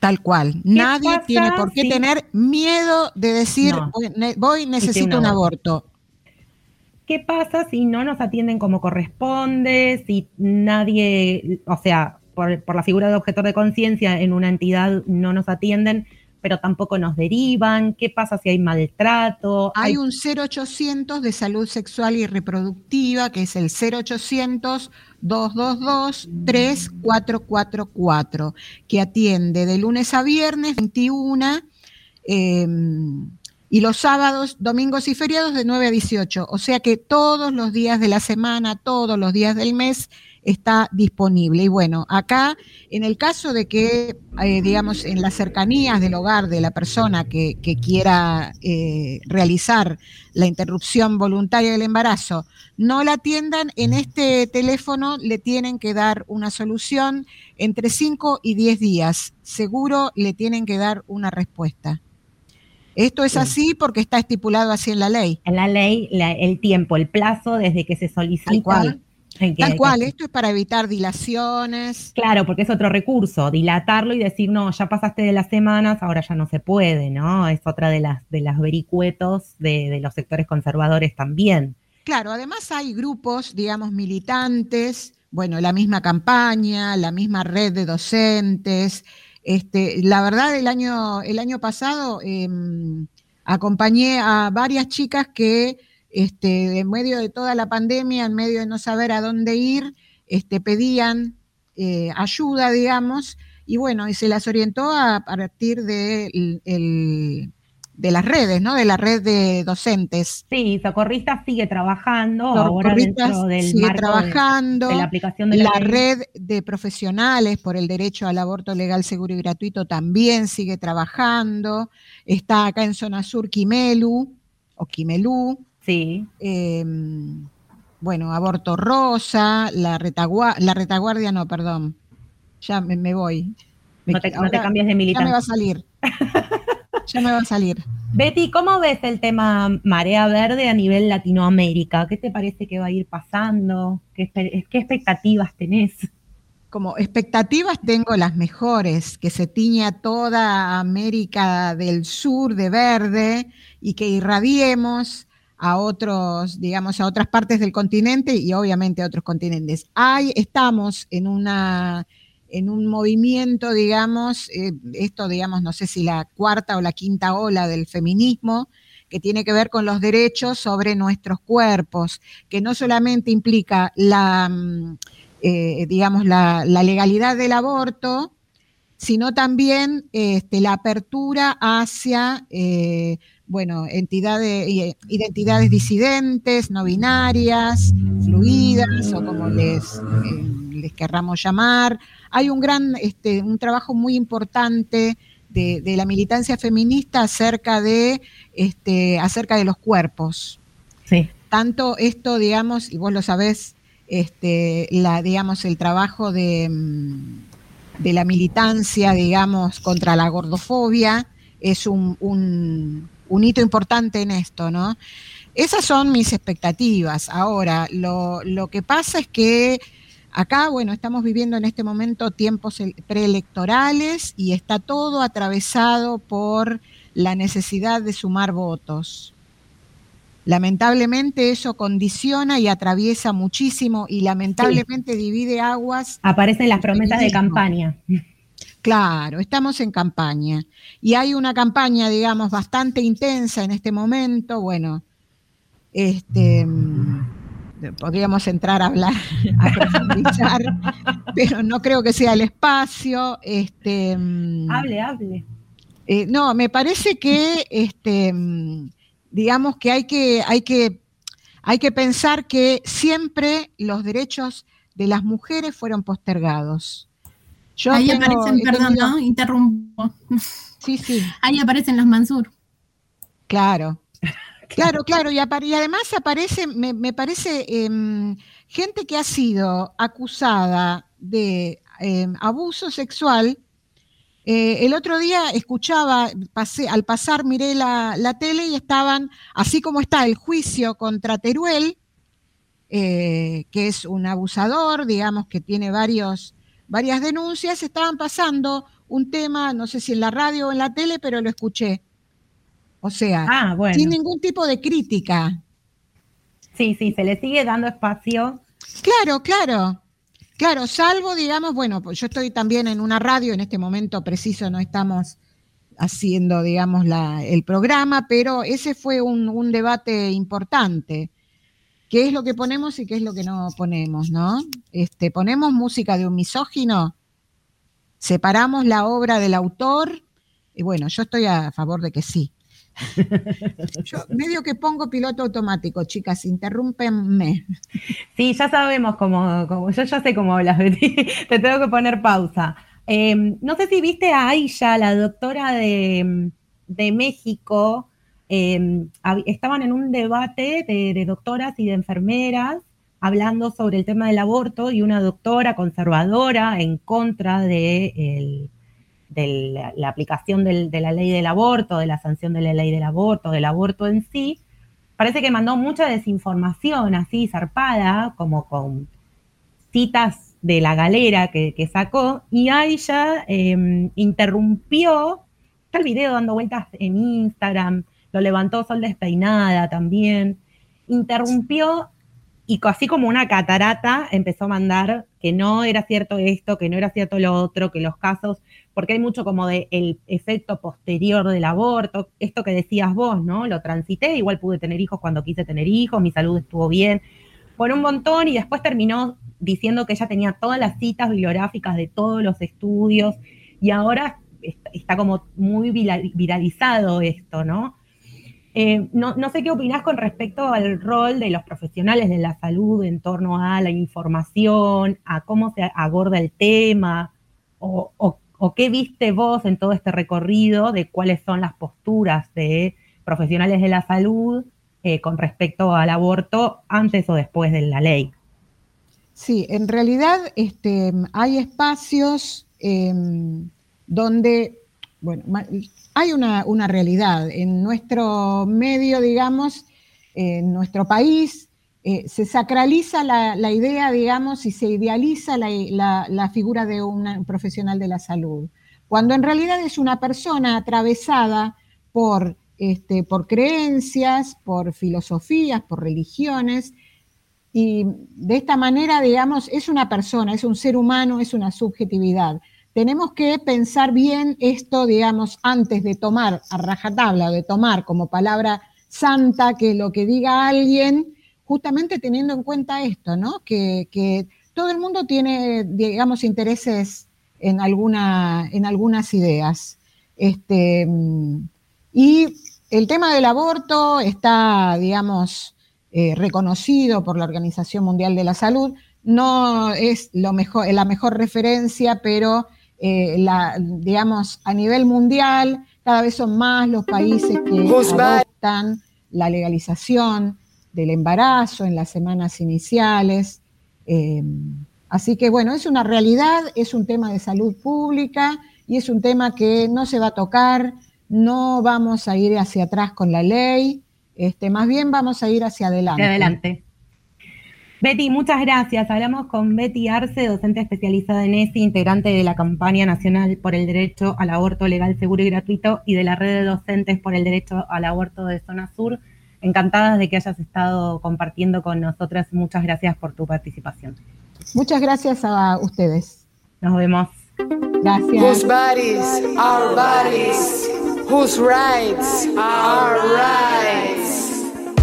Tal cual. Nadie tiene por qué tener miedo de decir, voy, necesito un aborto. ¿Qué pasa si no nos atienden como corresponde? Si nadie, o sea, por, la figura de objetor de conciencia en una entidad no nos atienden, pero tampoco nos derivan? ¿Qué pasa si hay maltrato? Hay, un 0800 de salud sexual y reproductiva, que es el 0800 222 3444, que atiende de lunes a viernes 21. Eh, y los sábados, domingos y feriados de 9 a 18. O sea que todos los días de la semana, todos los días del mes está disponible. Y bueno, acá, en el caso de que, eh, digamos, en las cercanías del hogar de la persona que, quiera eh, realizar la interrupción voluntaria del embarazo, no la atiendan, en este teléfono le tienen que dar una solución entre 5 y 10 días. Seguro le tienen que dar una respuesta. Esto es así porque está estipulado así en la ley. En la ley, el tiempo, el plazo desde que se solicita. Tal cual. Esto es para evitar dilaciones. Claro, porque es otro recurso, dilatarlo y decir, no, ya pasaste de las semanas, ahora ya no se puede, ¿no? Es otra de las, de las vericuetos de, de los sectores conservadores también. Claro, además hay grupos, digamos, militantes, bueno, la misma campaña, la misma red de docentes, este, la verdad, el año, el año pasado em, acompañé a varias chicas que este, en medio de toda la pandemia, en medio de no saber a dónde ir, este, pedían eh, ayuda, digamos, y bueno, y se las orientó a, partir de de las redes, ¿no? De la red de docentes. Sí, Socorristas sigue trabajando ahora dentro del sigue trabajando, de, la aplicación de la, red de profesionales por el derecho al aborto legal, seguro y gratuito también sigue trabajando. Está acá en zona sur Quimelu o Quimelú. Sí. Em, bueno, aborto rosa, la, retaguardia, la retaguardia no, perdón. Ya me, voy. no, te, cambies de militar. Ya me va a salir. [LAUGHS] ya me va a salir. Betty, ¿cómo ves el tema marea verde a nivel Latinoamérica? ¿Qué te parece que va a ir pasando? ¿Qué, expectativas tenés? Como expectativas tengo las mejores, que se tiña toda América del Sur de verde y que irradiemos a otros, digamos, a otras partes del continente y obviamente a otros continentes. Hay, estamos en una en un movimiento, digamos, eh, esto, digamos, no sé si la cuarta o la quinta ola del feminismo, que tiene que ver con los derechos sobre nuestros cuerpos, que no solamente implica la, mm, eh, digamos, la, legalidad del aborto, sino también este, la apertura hacia, eh, bueno, entidades, identidades disidentes, no binarias, fluidas, o como les, les querramos llamar, hay un gran, este, un trabajo muy importante de, la militancia feminista acerca de, este, acerca de los cuerpos. Sí. Tanto esto, digamos, y vos lo sabés, este, la, digamos, el trabajo de, mm, de la militancia, digamos, contra la gordofobia, es un, un, un, hito importante en esto, ¿no? Esas son mis expectativas. Ahora, lo, lo que pasa es que Acá, bueno, estamos viviendo en este momento tiempos preelectorales y está todo atravesado por la necesidad de sumar votos. Lamentablemente eso condiciona y atraviesa muchísimo y lamentablemente divide aguas. Aparecen las promesas de campaña. Claro, estamos en campaña. Y hay una campaña, digamos, bastante intensa en este momento. Bueno, este podríamos entrar a hablar, [LAUGHS] a profundizar, pero no creo que sea el espacio. Este, mm, hable, hable. Eh, no, me parece que, este, mm, digamos que hay que, hay que, hay que pensar que siempre los derechos de las mujeres fueron postergados. Yo Ahí aparecen, perdón, ¿no? Interrumpo. Sí, sí. Ahí aparecen los Mansur. Claro. [LAUGHS] Claro, claro, y, además aparece, me, parece, em, gente que ha sido acusada de em, abuso sexual. Eh, el otro día escuchaba, pasé, al pasar miré la, tele y estaban, así como está el juicio contra Teruel, eh, que es un abusador, digamos, que tiene varios, varias denuncias, estaban pasando un tema, no sé si en la radio o en la tele, pero lo escuché o sea, ah, sin ningún tipo de crítica. Sí, sí, se le sigue dando espacio. Claro, claro. Claro, salvo, digamos, bueno, pues yo estoy también en una radio, en este momento preciso no estamos haciendo, digamos, la, el programa, pero ese fue un, un, debate importante. ¿Qué es lo que ponemos y qué es lo que no ponemos, no? Este, ¿Ponemos música de un misógino? ¿Separamos la obra del autor? Y bueno, yo estoy a favor de que sí. [LAUGHS] Yo medio que pongo piloto automático, chicas, interrúmpenme. Sí, ya sabemos cómo, yo ya sé cómo hablas, [LAUGHS] Te tengo que poner pausa. Em, no sé si viste a Aisha, la doctora de, México, em, estaban en un debate de, doctoras y de enfermeras hablando sobre el tema del aborto y una doctora conservadora en contra de la, aplicación de la ley del aborto, de la sanción de la ley del aborto, del aborto en sí, parece que mandó mucha desinformación así, zarpada, como con citas de la galera que, sacó, y Aisha eh, interrumpió, está el video dando vueltas en Instagram, lo levantó Sol Despeinada también, interrumpió y así como una catarata empezó a mandar que no era cierto esto, que no era cierto lo otro, que los casos, porque hay mucho como de el efecto posterior del aborto, esto que decías vos, ¿no? Lo transité, igual pude tener hijos cuando quise tener hijos, mi salud estuvo bien, por un montón y después terminó diciendo que ella tenía todas las citas bibliográficas de todos los estudios y ahora está como muy viralizado esto, ¿no? Eh, no, sé qué opinás con respecto al rol de los profesionales de la salud en torno a la información, a cómo se aborda el tema, o, qué viste vos en todo este recorrido de cuáles son las posturas de profesionales de la salud eh, con respecto al aborto antes o después de la ley. Sí, en realidad este, hay espacios em, donde, bueno, hay una, realidad. En nuestro medio, digamos, en nuestro país, eh, se sacraliza la, idea, digamos, y se idealiza la, figura de un profesional de la salud, cuando en realidad es una persona atravesada por, este, por creencias, por filosofías, por religiones, y de esta manera, digamos, es una persona, es un ser humano, es una subjetividad tenemos que pensar bien esto, digamos, antes de tomar a rajatabla, de tomar como palabra santa que lo que diga alguien, justamente teniendo en cuenta esto, ¿no? Que, todo el mundo tiene, digamos, intereses en, alguna, en algunas ideas. Este, y el tema del aborto está, digamos, eh, reconocido por la Organización Mundial de la Salud. No es lo mejor, la mejor referencia, pero eh, la, digamos, a nivel mundial, cada vez son más los países que adoptan la legalización del embarazo en las semanas iniciales. Eh, así que bueno, es una realidad, es un tema de salud pública y es un tema que no se va a tocar, no vamos a ir hacia atrás con la ley, este, más bien vamos a ir hacia adelante. adelante. Betty, muchas gracias. Hablamos con Betty Arce, docente especializada en ESI, integrante de la campaña nacional por el derecho al aborto legal, seguro y gratuito y de la red de docentes por el derecho al aborto de Zona Sur. Encantadas de que hayas estado compartiendo con nosotras. Muchas gracias por tu participación. Muchas gracias a ustedes. Nos vemos. Gracias. Whose bodies are bodies, whose rights are rights.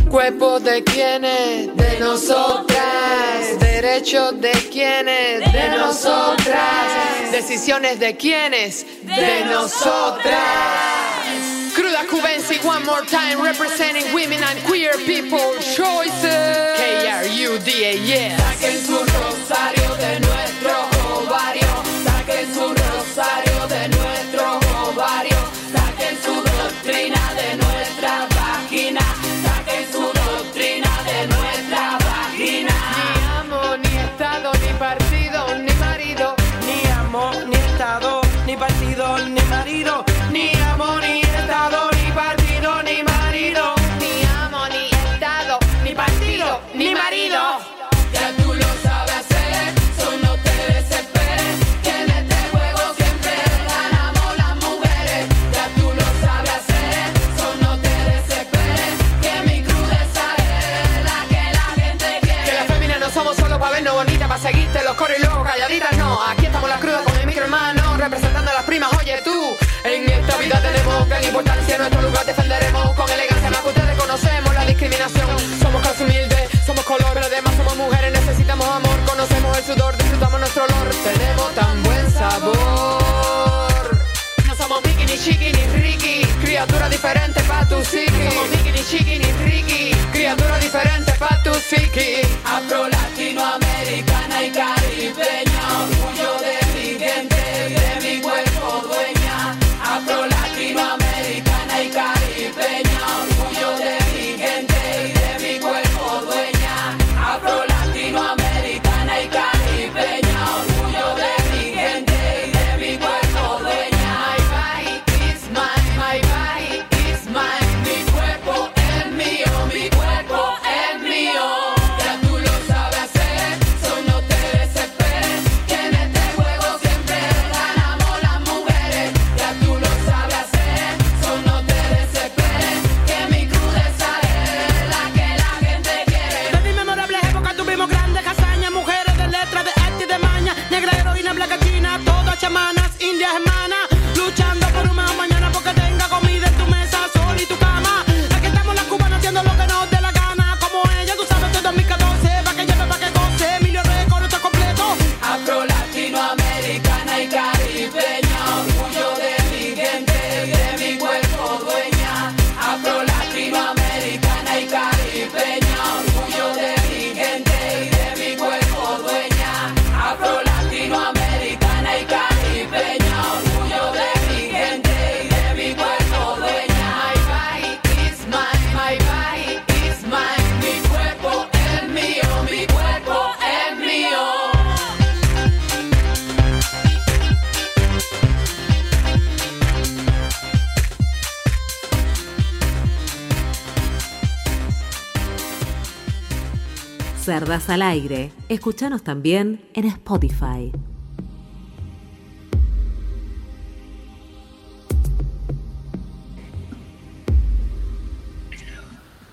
Cuerpo de quienes, de nosotras, derechos de quienes, de nosotras. Decisiones de quienes, de nosotras. Cruda Cubensi, one more time, representing women and queer people choices. K-R-U-D-A, yeah. En tenemos gran importancia, nuestro lugar defenderemos con elegancia, más que ustedes conocemos la discriminación. Somos clase humilde, somos color, pero además somos mujeres, necesitamos amor, conocemos el sudor, disfrutamos nuestro olor, tenemos tan buen sabor. No somos Mickey, ni Chiqui, ni Ricky, criatura diferente pa' tu psiqui. Somos Mickey, ni Chiqui, ni Ricky, criatura diferente pa' tu psiqui. Afro latinoamericana y caribeña, Cerdas al aire. Escuchanos también en Spotify.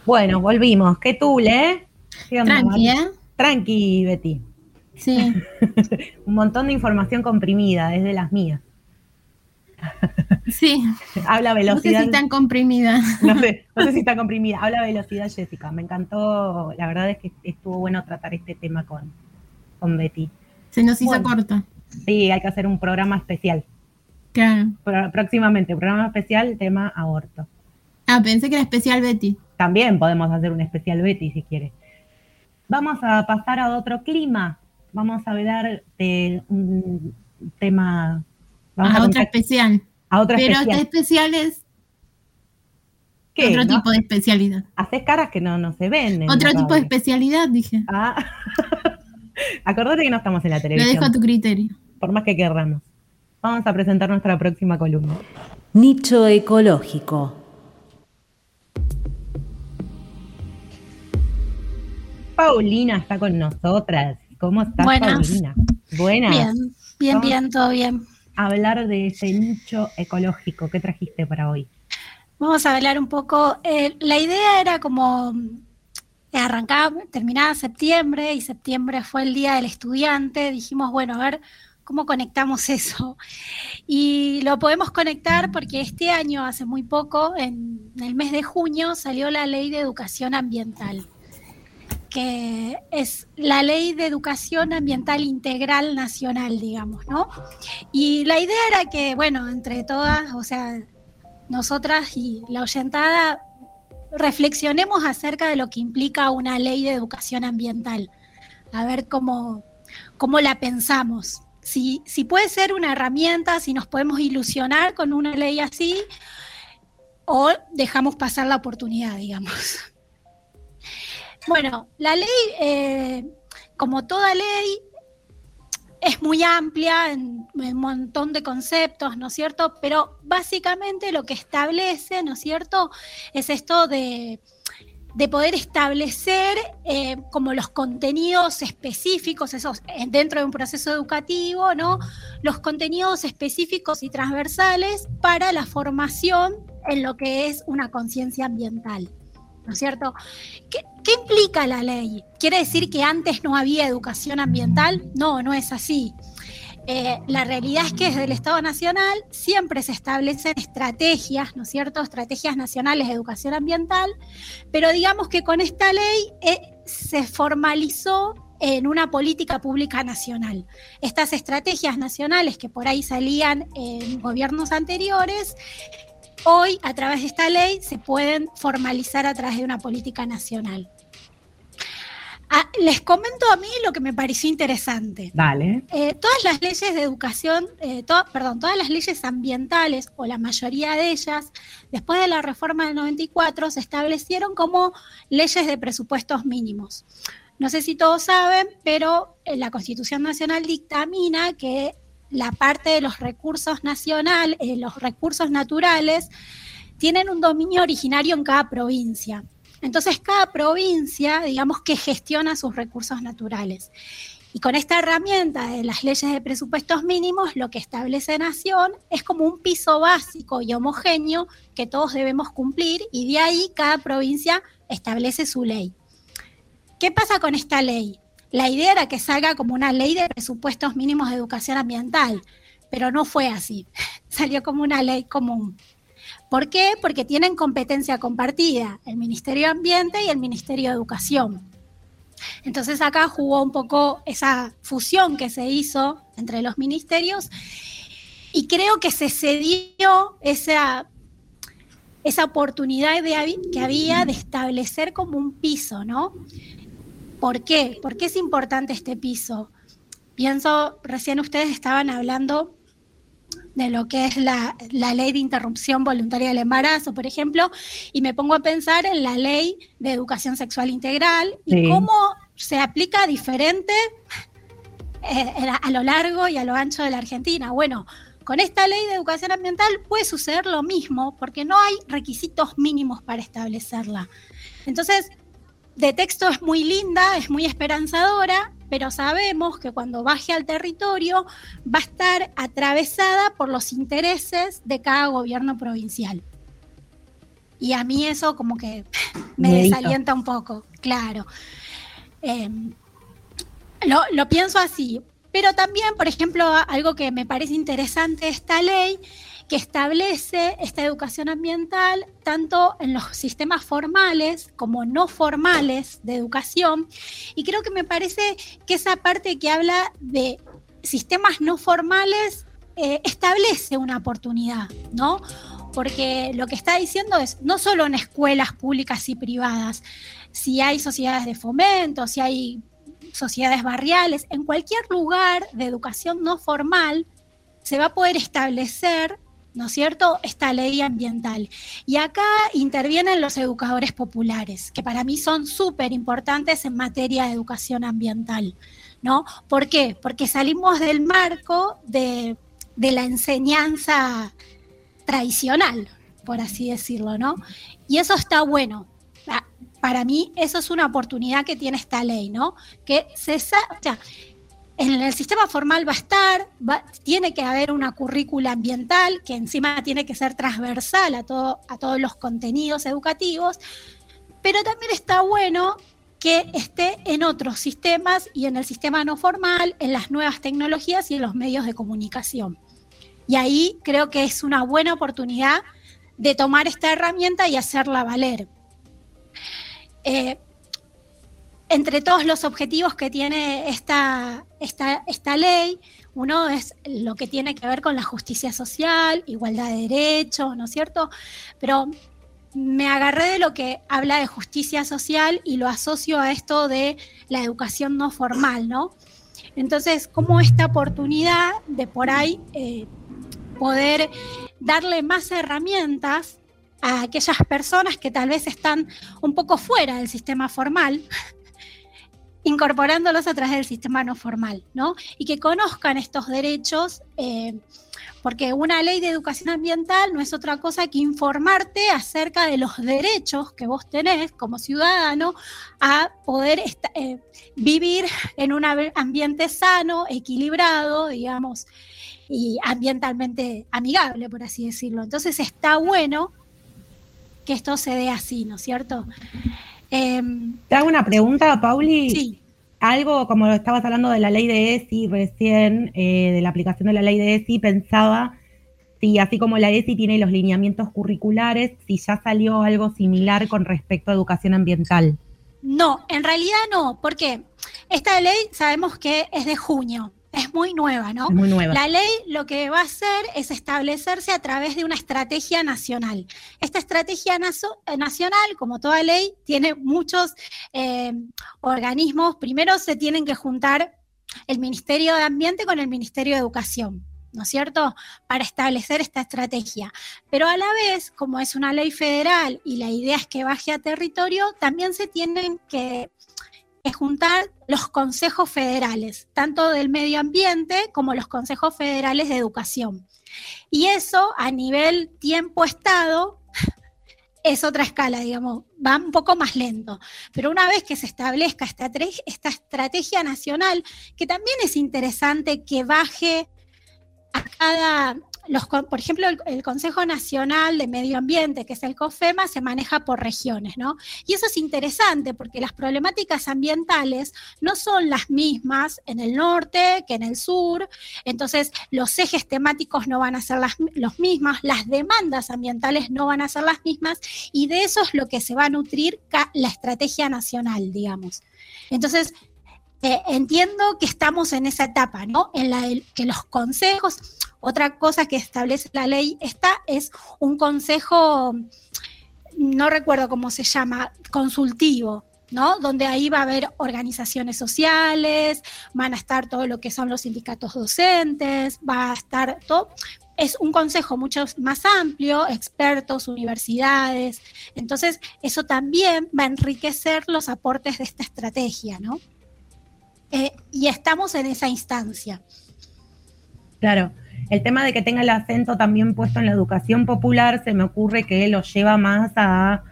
Bueno, volvimos. ¿Qué tule, eh? ¿Qué onda, Tranqui? ¿eh? Tranqui, Betty. Sí. [LAUGHS] Un montón de información comprimida, es de las mías. Sí. Habla No sé velocidad. si tan comprimida. No sé, no sé si está comprimida. Habla velocidad, Jessica. Me encantó. La verdad es que estuvo bueno tratar este tema con, con Betty. Se nos hizo Bueno. corto. Sí, hay que hacer un programa especial. Claro. Pro- próximamente, programa especial, tema aborto. Ah, pensé que era especial Betty. También podemos hacer un especial Betty si quiere. Vamos a pasar a otro clima. Vamos a hablar de un tema. Vamos a a, otra especial. a otra Pero especial. esta especial es ¿Qué? otro ¿No? tipo de especialidad. Haces caras que no, no se ven. en Otro tipo de especialidad, dije. Ah. [LAUGHS] Acordate que no estamos en la Lo televisión. dejo a tu criterio. por más que querramos. Vamos a presentar nuestra próxima columna. Nicho ecológico. Paulina está con nosotras. ¿Cómo estás, Buenas. Paulina? Buenas. Bien, bien, bien, todo bien. Hablar de ese nicho ecológico. ¿Qué trajiste para hoy? Vamos a hablar un poco. eh, la idea era como eh, arrancaba, terminaba septiembre y septiembre fue el día del estudiante. Dijimos, bueno, a ver cómo conectamos eso. Y lo podemos conectar porque este año, hace muy poco, en el mes de junio, salió la ley de educación ambiental. Que es la ley de educación ambiental integral nacional, digamos, ¿no? Y la idea era que, bueno, entre todas, o sea, nosotras y la oyentada, reflexionemos acerca de lo que implica una ley de educación ambiental, a ver cómo, cómo la pensamos. Si, si puede ser una herramienta, si nos podemos ilusionar con una ley así, o dejamos pasar la oportunidad, digamos. Bueno, la ley, eh, como toda ley, es muy amplia en, un montón de conceptos, ¿no es cierto? Pero básicamente lo que establece, ¿no es cierto? Es esto de, de poder establecer eh, como los contenidos específicos, esos eh, dentro de un proceso educativo, ¿no? Los contenidos específicos y transversales para la formación en lo que es una conciencia ambiental. ¿No es cierto? ¿Qué, implica la ley? ¿Quiere decir que antes no había educación ambiental? No, no es así. Eh, la realidad es que desde el Estado Nacional siempre se establecen estrategias, ¿no es cierto? Estrategias nacionales de educación ambiental, pero digamos que con esta ley eh, se formalizó en una política pública nacional. Estas estrategias nacionales que por ahí salían en gobiernos anteriores hoy a través de esta ley se pueden formalizar a través de una política nacional. Ah, les comento a mí lo que me pareció interesante. Vale. Eh, todas las leyes de educación, eh, perdón, todas las leyes ambientales, o la mayoría de ellas, después de la reforma del 94, se establecieron como leyes de presupuestos mínimos. No sé si todos saben, pero eh, la Constitución Nacional dictamina que la parte de los recursos nacionales, eh, los recursos naturales, tienen un dominio originario en cada provincia. Entonces, cada provincia, digamos que gestiona sus recursos naturales. Y con esta herramienta de las leyes de presupuestos mínimos, lo que establece Nación es como un piso básico y homogéneo que todos debemos cumplir y de ahí cada provincia establece su ley. ¿Qué pasa con esta ley? La idea era que salga como una ley de presupuestos mínimos de educación ambiental, pero no fue así. [LAUGHS] Salió como una ley común. ¿Por qué? Porque tienen competencia compartida el Ministerio de Ambiente y el Ministerio de Educación. Entonces acá jugó un poco esa fusión que se hizo entre los ministerios y creo que se cedió esa, esa oportunidad que había de establecer como un piso, ¿no? ¿Por qué? ¿Por qué es importante este piso? Pienso, recién ustedes estaban hablando de lo que es la, ley de interrupción voluntaria del embarazo, por ejemplo, y me pongo a pensar en la ley de educación sexual integral y cómo se aplica diferente eh, a lo largo y a lo ancho de la Argentina. Bueno, con esta ley de educación ambiental puede suceder lo mismo, porque no hay requisitos mínimos para establecerla. Entonces, de texto es muy linda, es muy esperanzadora, pero sabemos que cuando baje al territorio va a estar atravesada por los intereses de cada gobierno provincial. Y a mí eso como que [LAUGHS] me desalienta un poco, claro. Em, lo, lo pienso así. Pero también, por ejemplo, algo que me parece interesante de esta ley que establece esta educación ambiental tanto en los sistemas formales como no formales de educación. Y creo que me parece que esa parte que habla de sistemas no formales eh, establece una oportunidad, ¿no? Porque lo que está diciendo es, no solo en escuelas públicas y privadas, si hay sociedades de fomento, si hay sociedades barriales, en cualquier lugar de educación no formal, se va a poder establecer ¿no es cierto?, esta ley ambiental. Y acá intervienen los educadores populares, que para mí son súper importantes en materia de educación ambiental, ¿no? ¿Por qué? Porque salimos del marco de, la enseñanza tradicional, por así decirlo, ¿no? Y eso está bueno. Para mí, eso es una oportunidad que tiene esta ley, ¿no? Que se, o en el sistema formal va a estar, tiene que haber una currícula ambiental que encima tiene que ser transversal a, todo, a todos los contenidos educativos, pero también está bueno que esté en otros sistemas y en el sistema no formal, en las nuevas tecnologías y en los medios de comunicación. Y ahí creo que es una buena oportunidad de tomar esta herramienta y hacerla valer. Eh, entre todos los objetivos que tiene esta, esta, esta ley, uno es lo que tiene que ver con la justicia social, igualdad de derechos, ¿no es cierto? Pero me agarré de lo que habla de justicia social y lo asocio a esto de la educación no formal, ¿no? Entonces, como esta oportunidad de por ahí eh, poder darle más herramientas a aquellas personas que tal vez están un poco fuera del sistema formal, incorporándolos a través del sistema no formal, ¿no? Y que conozcan estos derechos, eh, porque una ley de educación ambiental no es otra cosa que informarte acerca de los derechos que vos tenés como ciudadano a poder eh, vivir en un ambiente sano, equilibrado, digamos, y ambientalmente amigable, por así decirlo. Entonces está bueno que esto se dé así, ¿no es cierto? Em, Te hago una pregunta, Pauli. Sí. Algo como estabas hablando de la ley de ESI recién, eh, de la aplicación de la ley de ESI, pensaba si así como la ESI tiene los lineamientos curriculares, si ya salió algo similar con respecto a educación ambiental. No, en realidad no, porque esta ley sabemos que es de junio, es muy nueva, ¿no? muy nueva. La ley lo que va a hacer es establecerse a través de una estrategia nacional. Esta estrategia eh, nacional, como toda ley, tiene muchos eh, organismos. Primero se tienen que juntar el Ministerio de Ambiente con el Ministerio de Educación. ¿no es cierto?, para establecer esta estrategia. Pero a la vez, como es una ley federal y la idea es que baje a territorio, también se tienen que es juntar los consejos federales, tanto del medio ambiente como los consejos federales de educación. Y eso a nivel tiempo-estado [LAUGHS] es otra escala, digamos, va un poco más lento. Pero una vez que se establezca esta, esta estrategia nacional, que también es interesante que baje a cada por ejemplo, el, Consejo Nacional de Medio Ambiente, que es el COFEMA, se maneja por regiones, ¿no? Y eso es interesante porque las problemáticas ambientales no son las mismas en el norte que en el sur, entonces los ejes temáticos no van a ser las, los mismos, las demandas ambientales no van a ser las mismas, y de eso es lo que se va a nutrir la estrategia nacional, digamos. Entonces, eh, entiendo que estamos en esa etapa, ¿no? En la que los consejos, otra cosa que establece la ley esta es un consejo, no recuerdo cómo se llama, consultivo, ¿no? Donde ahí va a haber organizaciones sociales, van a estar todo lo que son los sindicatos docentes, va a estar todo. Es un consejo mucho más amplio, expertos, universidades. Entonces, eso también va a enriquecer los aportes de esta estrategia, ¿no? Eh, y estamos en esa instancia. Claro, el tema de que tenga el acento también puesto en la educación popular se me ocurre que lo lleva más a,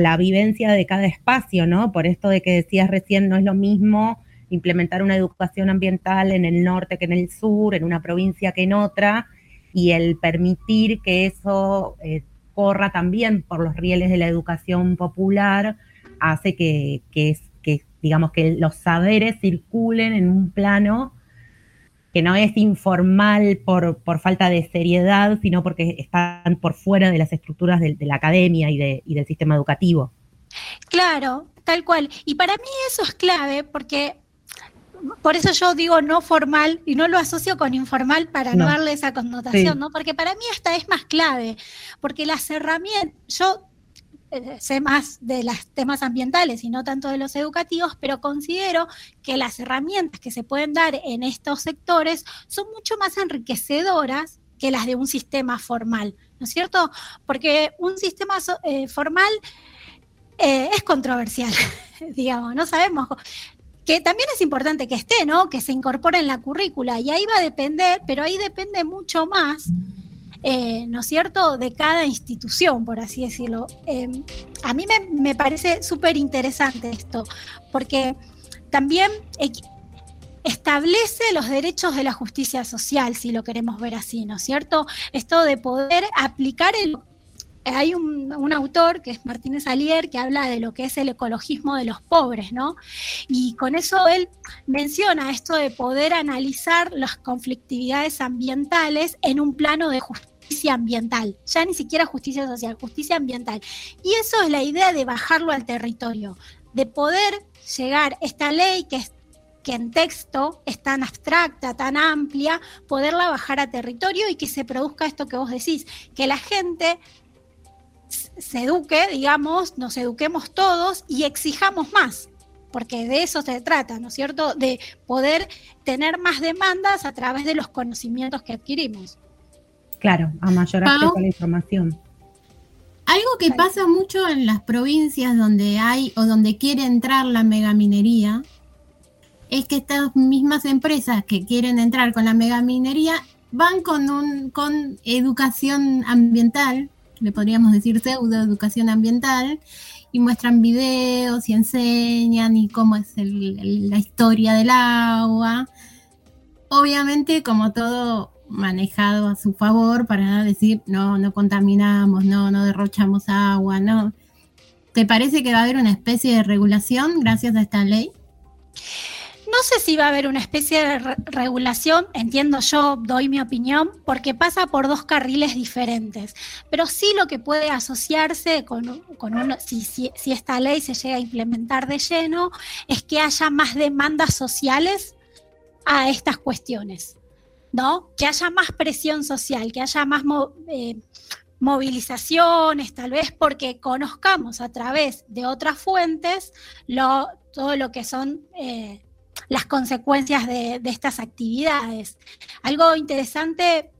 la vivencia de cada espacio, ¿no? Por esto de que decías recién, no es lo mismo implementar una educación ambiental en el norte que en el sur, en una provincia que en otra, y el permitir que eso eh, corra también por los rieles de la educación popular hace que, que, digamos, que los saberes circulen en un plano que no es informal por, falta de seriedad, sino porque están por fuera de las estructuras de, la academia y, de, del sistema educativo. Claro, tal cual. Y para mí eso es clave porque por eso yo digo no formal y no lo asocio con informal para no, darle esa connotación, ¿no? Porque para mí esta es más clave, porque las herramientas, yo sé más de los temas ambientales y no tanto de los educativos, pero considero que las herramientas que se pueden dar en estos sectores son mucho más enriquecedoras que las de un sistema formal, ¿no es cierto? Porque un sistema eh, formal eh, es controversial, [LAUGHS] digamos, no sabemos que también es importante que esté, ¿no? Que se incorpore en la currícula y ahí va a depender, pero ahí depende mucho más eh, ¿no es cierto?, de cada institución, por así decirlo. Em, a mí me, parece súper interesante esto, porque también establece los derechos de la justicia social, si lo queremos ver así, ¿no es cierto? Esto de poder aplicar el... Hay un, un, autor que es Martínez Alier que habla de lo que es el ecologismo de los pobres, ¿no? Y con eso él menciona esto de poder analizar las conflictividades ambientales en un plano de justicia ambiental, ya ni siquiera justicia social, justicia ambiental. Y eso es la idea de bajarlo al territorio, de poder llegar esta ley que es que en texto es tan abstracta, tan amplia, poderla bajar a territorio y que se produzca esto que vos decís, que la gente se eduque, digamos, nos eduquemos todos y exijamos más, porque de eso se trata, ¿no es cierto? De poder tener más demandas a través de los conocimientos que adquirimos. Claro, a mayor acceso a la información. Algo que pasa mucho en las provincias donde hay o donde quiere entrar la megaminería es que estas mismas empresas que quieren entrar con la megaminería van con un con educación ambiental, le podríamos decir pseudo educación ambiental, y muestran videos y enseñan y cómo es el- la historia del agua. Obviamente, como todo manejado a su favor para decir, no, no contaminamos, no, no derrochamos agua, no. ¿Te parece que va a haber una especie de regulación gracias a esta ley? No sé si va a haber una especie de re- regulación, entiendo yo, doy mi opinión, porque pasa por dos carriles diferentes. Pero sí lo que puede asociarse con, con uno, si, si- si esta ley se llega a implementar de lleno, es que haya más demandas sociales a estas cuestiones, ¿no? Que haya más presión social, que haya más eh, movilizaciones, tal vez porque conozcamos a través de otras fuentes todo lo que son eh, las consecuencias de, de estas actividades. Algo interesante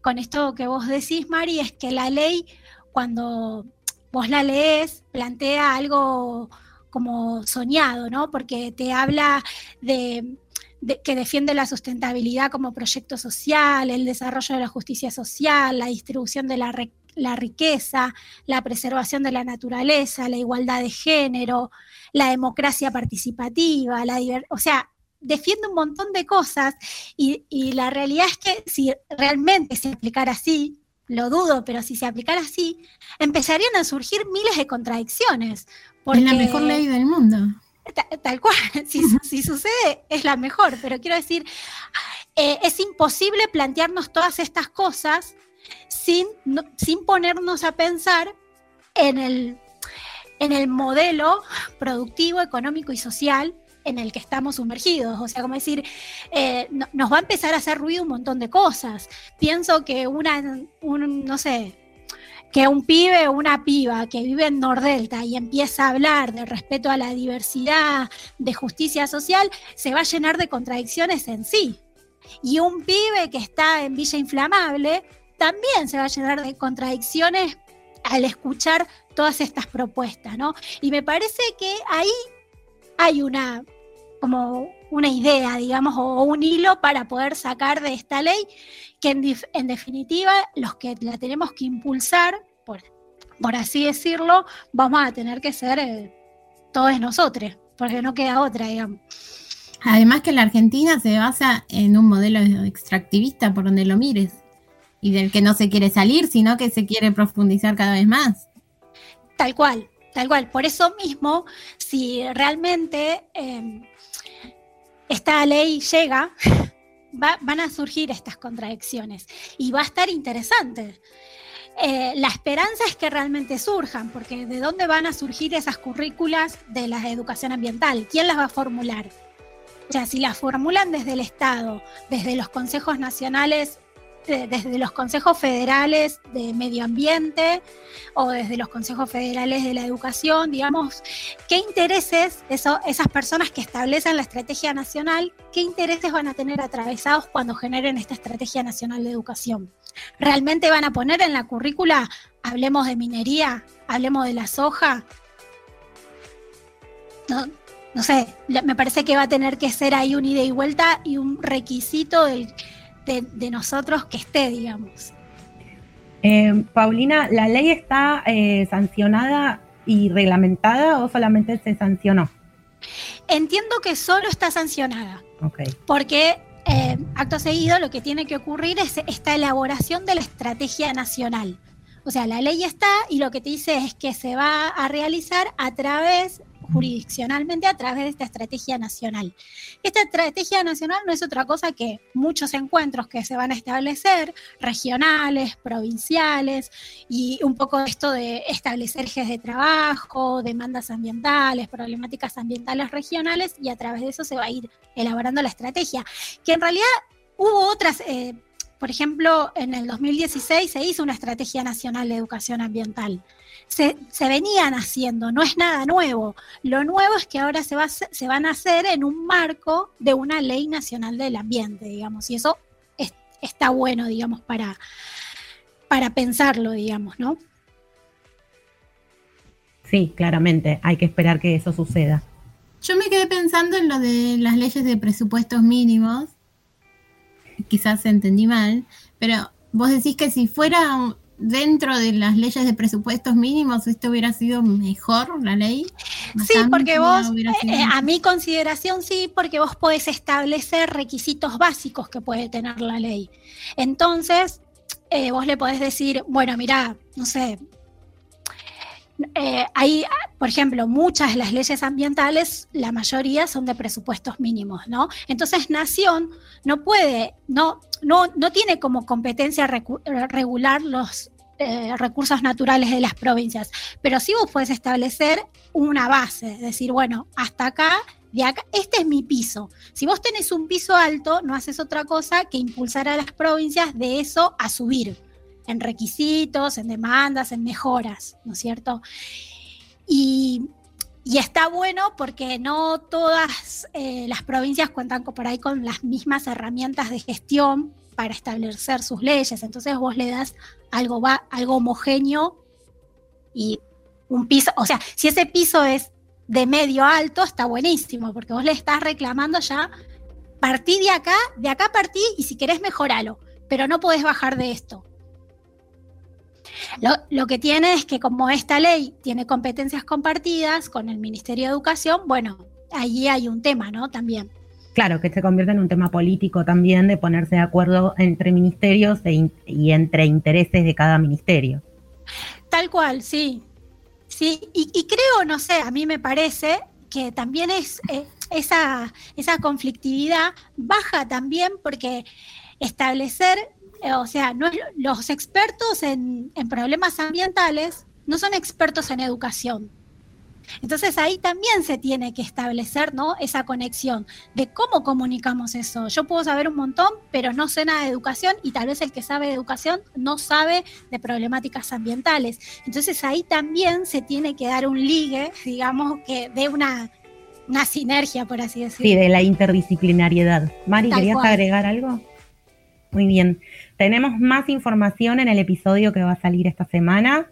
con esto que vos decís, Mari, es que la ley, cuando vos la lees, plantea algo como soñado, ¿no? Porque te habla de, de- que defiende la sustentabilidad como proyecto social, el desarrollo de la justicia social, la distribución de la, re- la riqueza, la preservación de la naturaleza, la igualdad de género, la democracia participativa, la o sea, defiende un montón de cosas y, y la realidad es que si realmente se aplicara así, lo dudo, pero si se aplicara así, empezarían a surgir miles de contradicciones. Es la mejor ley del mundo. Ta- Tal cual, [LAUGHS] si, si sucede es la mejor, pero quiero decir, eh, es imposible plantearnos todas estas cosas sin, no- sin ponernos a pensar en el, en el modelo productivo, económico y social en el que estamos sumergidos. O sea, como decir, eh, no- nos va a empezar a hacer ruido un montón de cosas. Pienso que una, un, no sé, que un pibe o una piba que vive en Nordelta y empieza a hablar de respeto a la diversidad, de justicia social, se va a llenar de contradicciones en sí. Y un pibe que está en Villa Inflamable también se va a llenar de contradicciones al escuchar todas estas propuestas, ¿no? Y me parece que ahí hay una como una idea, digamos, o un hilo para poder sacar de esta ley, que en, definitiva los que la tenemos que impulsar, por, por así decirlo, vamos a tener que ser eh, todos nosotros, porque no queda otra, digamos. Además que la Argentina se basa en un modelo extractivista por donde lo mires y del que no se quiere salir, sino que se quiere profundizar cada vez más. Tal cual, tal cual. Por eso mismo, si realmente eh, esta ley llega, [LAUGHS] va- van a surgir estas contradicciones y va a estar interesante. Eh, la esperanza es que realmente surjan, porque ¿de dónde van a surgir esas currículas de la educación ambiental? ¿Quién las va a formular? O sea, si las formulan desde el Estado, desde los consejos nacionales, de- desde los consejos federales de medio ambiente o desde los consejos federales de la educación, digamos, qué intereses eso- esas personas que establecen la estrategia nacional, qué intereses van a tener atravesados cuando generen esta estrategia nacional de educación. ¿Realmente van a poner en la currícula, hablemos de minería, hablemos de la soja? No, no sé, me parece que va a tener que ser ahí un ida y vuelta y un requisito del- de, de nosotros que esté, digamos. Eh, Paulina, ¿la ley está eh, sancionada y reglamentada o solamente se sancionó? Entiendo que solo está sancionada, porque eh, acto seguido lo que tiene que ocurrir es esta elaboración de la estrategia nacional. O sea, la ley está y lo que te dice es que se va a realizar a través jurisdiccionalmente a través de esta estrategia nacional. Esta estrategia nacional no es otra cosa que muchos encuentros que se van a establecer, regionales, provinciales, y un poco esto de establecer ejes de trabajo, demandas ambientales, problemáticas ambientales regionales, y a través de eso se va a ir elaborando la estrategia, que en realidad hubo otras... eh, por ejemplo, en el 2016 se hizo una estrategia nacional de educación ambiental. Se, se venían haciendo, no es nada nuevo. Lo nuevo es que ahora se, va a hacer- se van a hacer en un marco de una ley nacional del ambiente, digamos, y eso es- está bueno, digamos, para, para pensarlo, digamos, ¿no? Sí, claramente, hay que esperar que eso suceda. Yo me quedé pensando en lo de las leyes de presupuestos mínimos. Quizás entendí mal, pero vos decís que si fuera dentro de las leyes de presupuestos mínimos, esto hubiera sido mejor la ley. Sí, porque vos, eh, a mi consideración sí, porque vos podés establecer requisitos básicos que puede tener la ley. Entonces, eh, vos le podés decir, bueno, mira, no sé, eh, hay, por ejemplo, muchas de las leyes ambientales, la mayoría son de presupuestos mínimos, ¿no? Entonces, Nación no puede, no, no, no tiene como competencia eh, regular los eh, recursos naturales de las provincias, pero sí vos puedes establecer una base, decir, bueno, hasta acá, de acá, este es mi piso. Si vos tenés un piso alto, no haces otra cosa que impulsar a las provincias de eso a subir en requisitos, en demandas, en mejoras, ¿no es cierto? Y, y está bueno porque no todas eh, las provincias cuentan por ahí con las mismas herramientas de gestión para establecer sus leyes. Entonces vos le das algo, algo homogéneo y un piso, o sea, si ese piso es de medio alto, está buenísimo, porque vos le estás reclamando ya, partí de acá, de acá partí y si querés mejoralo, pero no podés bajar de esto. Lo, lo que tiene es que como esta ley tiene competencias compartidas con el Ministerio de Educación, bueno, allí hay un tema, ¿no? También. Claro, que se convierte en un tema político también de ponerse de acuerdo entre ministerios e in- y entre intereses de cada ministerio. Tal cual, sí. Sí, y, y creo, no sé, a mí me parece que también es eh, esa, esa conflictividad baja también porque establecer, o sea, no es- los expertos en, en problemas ambientales no son expertos en educación. Entonces ahí también se tiene que establecer ¿no? esa conexión de cómo comunicamos eso. Yo puedo saber un montón, pero no sé nada de educación y tal vez el que sabe de educación no sabe de problemáticas ambientales. Entonces ahí también se tiene que dar un ligue, digamos, que de una, una sinergia, por así Sí, decirlo. de la interdisciplinariedad. Mari, ¿querías agregar algo? Muy bien. Tenemos más información en el episodio que va a salir esta semana,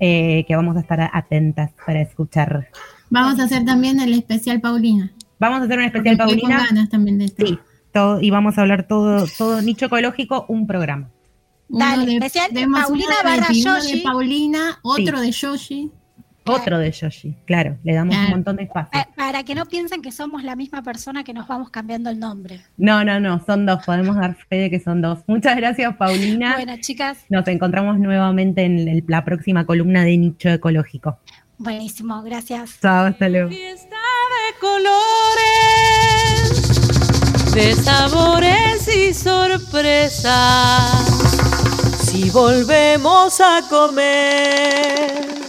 eh, que vamos a estar atentas para escuchar. Vamos a hacer también el especial Paulina. Vamos a hacer un especial, Porque estoy con Paulina. ganas también de esto. Sí, todo, y vamos a hablar todo, todo nicho ecológico, un programa. Uno Dale, de, especial tenemos Paulina de barra uno Yoshi. de Paulina, otro Sí. de Yoshi. Otro de Yoshi, claro, le damos Claro. un montón de espacio. Pa- Para que no piensen que somos la misma persona que nos vamos cambiando el nombre. No, no, no, son dos, podemos dar fe de que son dos. Muchas gracias, Paulina. Bueno, chicas, Nos encontramos nuevamente en el- la próxima columna de Nicho Ecológico. buenísimo, gracias. Chao, hasta luego. Fiesta de colores, de sabores y sorpresas. Si volvemos a comer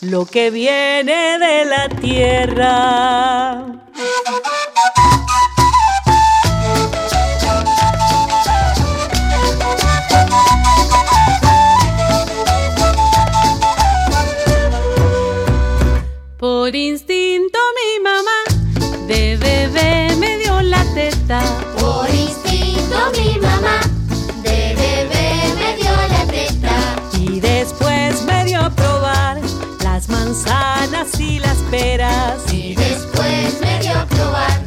lo que viene de la tierra. Y después me dio a probar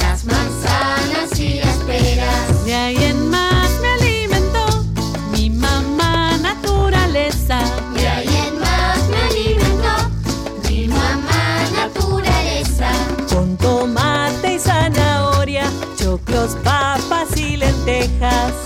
las manzanas y las peras. De ahí en más me alimentó mi mamá naturaleza. De ahí en más me alimentó mi mamá naturaleza. Con tomate y zanahoria, choclos, papas y lentejas.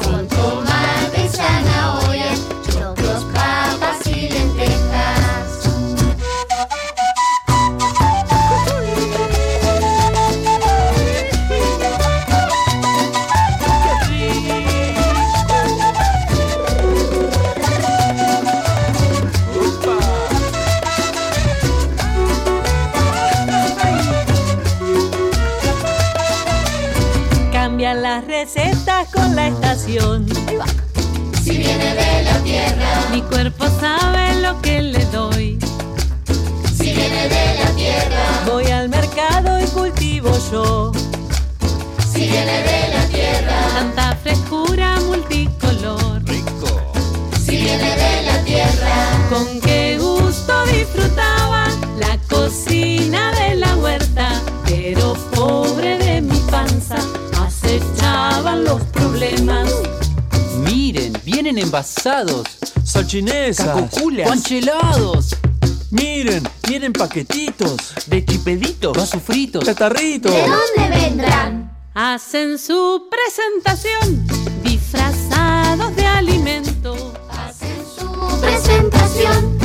Con la estación. Si viene de la tierra, Mi cuerpo sabe lo que le doy. si viene de la tierra, Voy al mercado y cultivo yo. si viene de la tierra, Tanta frescura multicolor. si viene de la tierra, Con qué gusto disfrutaba la cocina de la huerta. Pero pobre de mi panza, acechaban los problemas. Miren, vienen envasados. Salchinesas, Cacoculas. panchelados. Miren, vienen paquetitos De chipeditos. Vasos fritos. Catarritos. ¿de dónde vendrán? Hacen su presentación disfrazados de alimento. Hacen su presentación,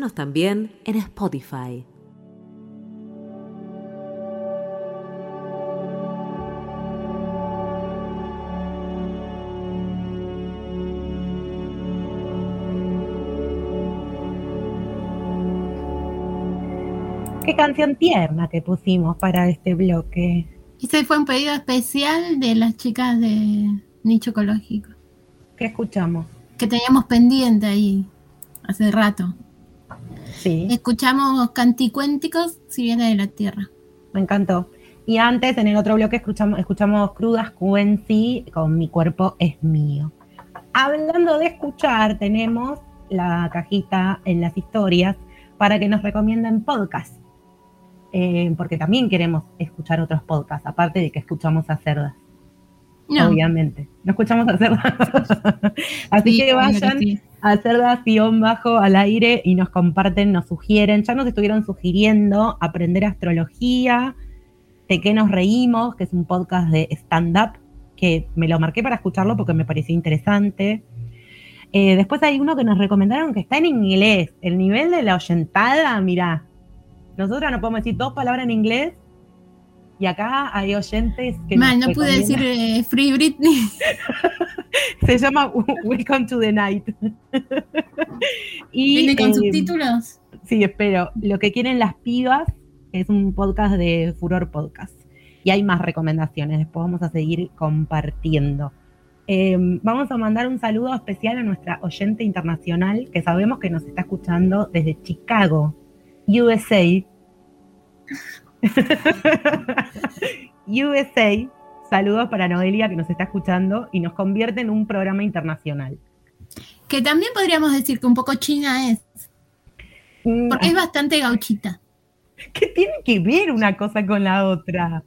también en Spotify. Qué canción tierna que pusimos para este bloque. Ese fue un pedido especial de las chicas de Nicho Ecológico, ¿Qué escuchamos? que teníamos pendiente ahí hace rato. Sí, Escuchamos canticuénticos si viene de la tierra. me encantó. Y antes, en el otro bloque, escuchamos, escuchamos Crudas QNC con Mi cuerpo es mío. Hablando de escuchar, tenemos la cajita en las historias para que nos recomienden podcasts. Eh, porque también queremos escuchar otros podcasts, aparte de que escuchamos a cerdas. No. Obviamente. No escuchamos a cerdas. [LAUGHS] Así Sí, que vayan sí. A cerdas guion bajo al aire y nos comparten, nos sugieren. Ya nos estuvieron sugiriendo aprender astrología, de qué nos reímos, que es un podcast de stand-up, que me lo marqué para escucharlo porque me pareció interesante. Eh, después hay uno que nos recomendaron que está en inglés. El nivel de la oyentada, mirá. Nosotros no podemos decir dos palabras en inglés. Y acá hay oyentes que. Mal, no pude decir eh, Free Britney. [LAUGHS] [LAUGHS] Se llama [LAUGHS] Welcome to the Night. [LAUGHS] y, ¿Viene con eh, subtítulos? Sí, espero. Lo que quieren las pibas es un podcast de Furor Podcast. Y hay más recomendaciones. Después vamos a seguir compartiendo. Eh, vamos a mandar un saludo especial a nuestra oyente internacional que sabemos que nos está escuchando desde Chicago, USA. USA. Saludos para Noelia que nos está escuchando y nos convierte en un programa internacional. Que también podríamos decir que un poco china es, Mm, porque es bastante gauchita. [LAUGHS] ¿Qué tiene que ver una cosa con la otra?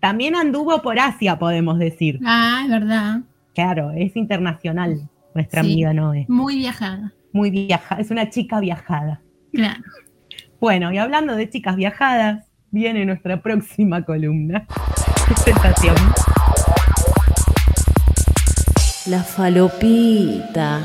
También anduvo por Asia, podemos decir. Ah, es verdad. Claro, es internacional nuestra Sí. amiga Noé. Muy viajada. Muy viajada, es una chica viajada. Claro. Bueno, y hablando de chicas viajadas, viene nuestra próxima columna. Qué sensación. La falopita.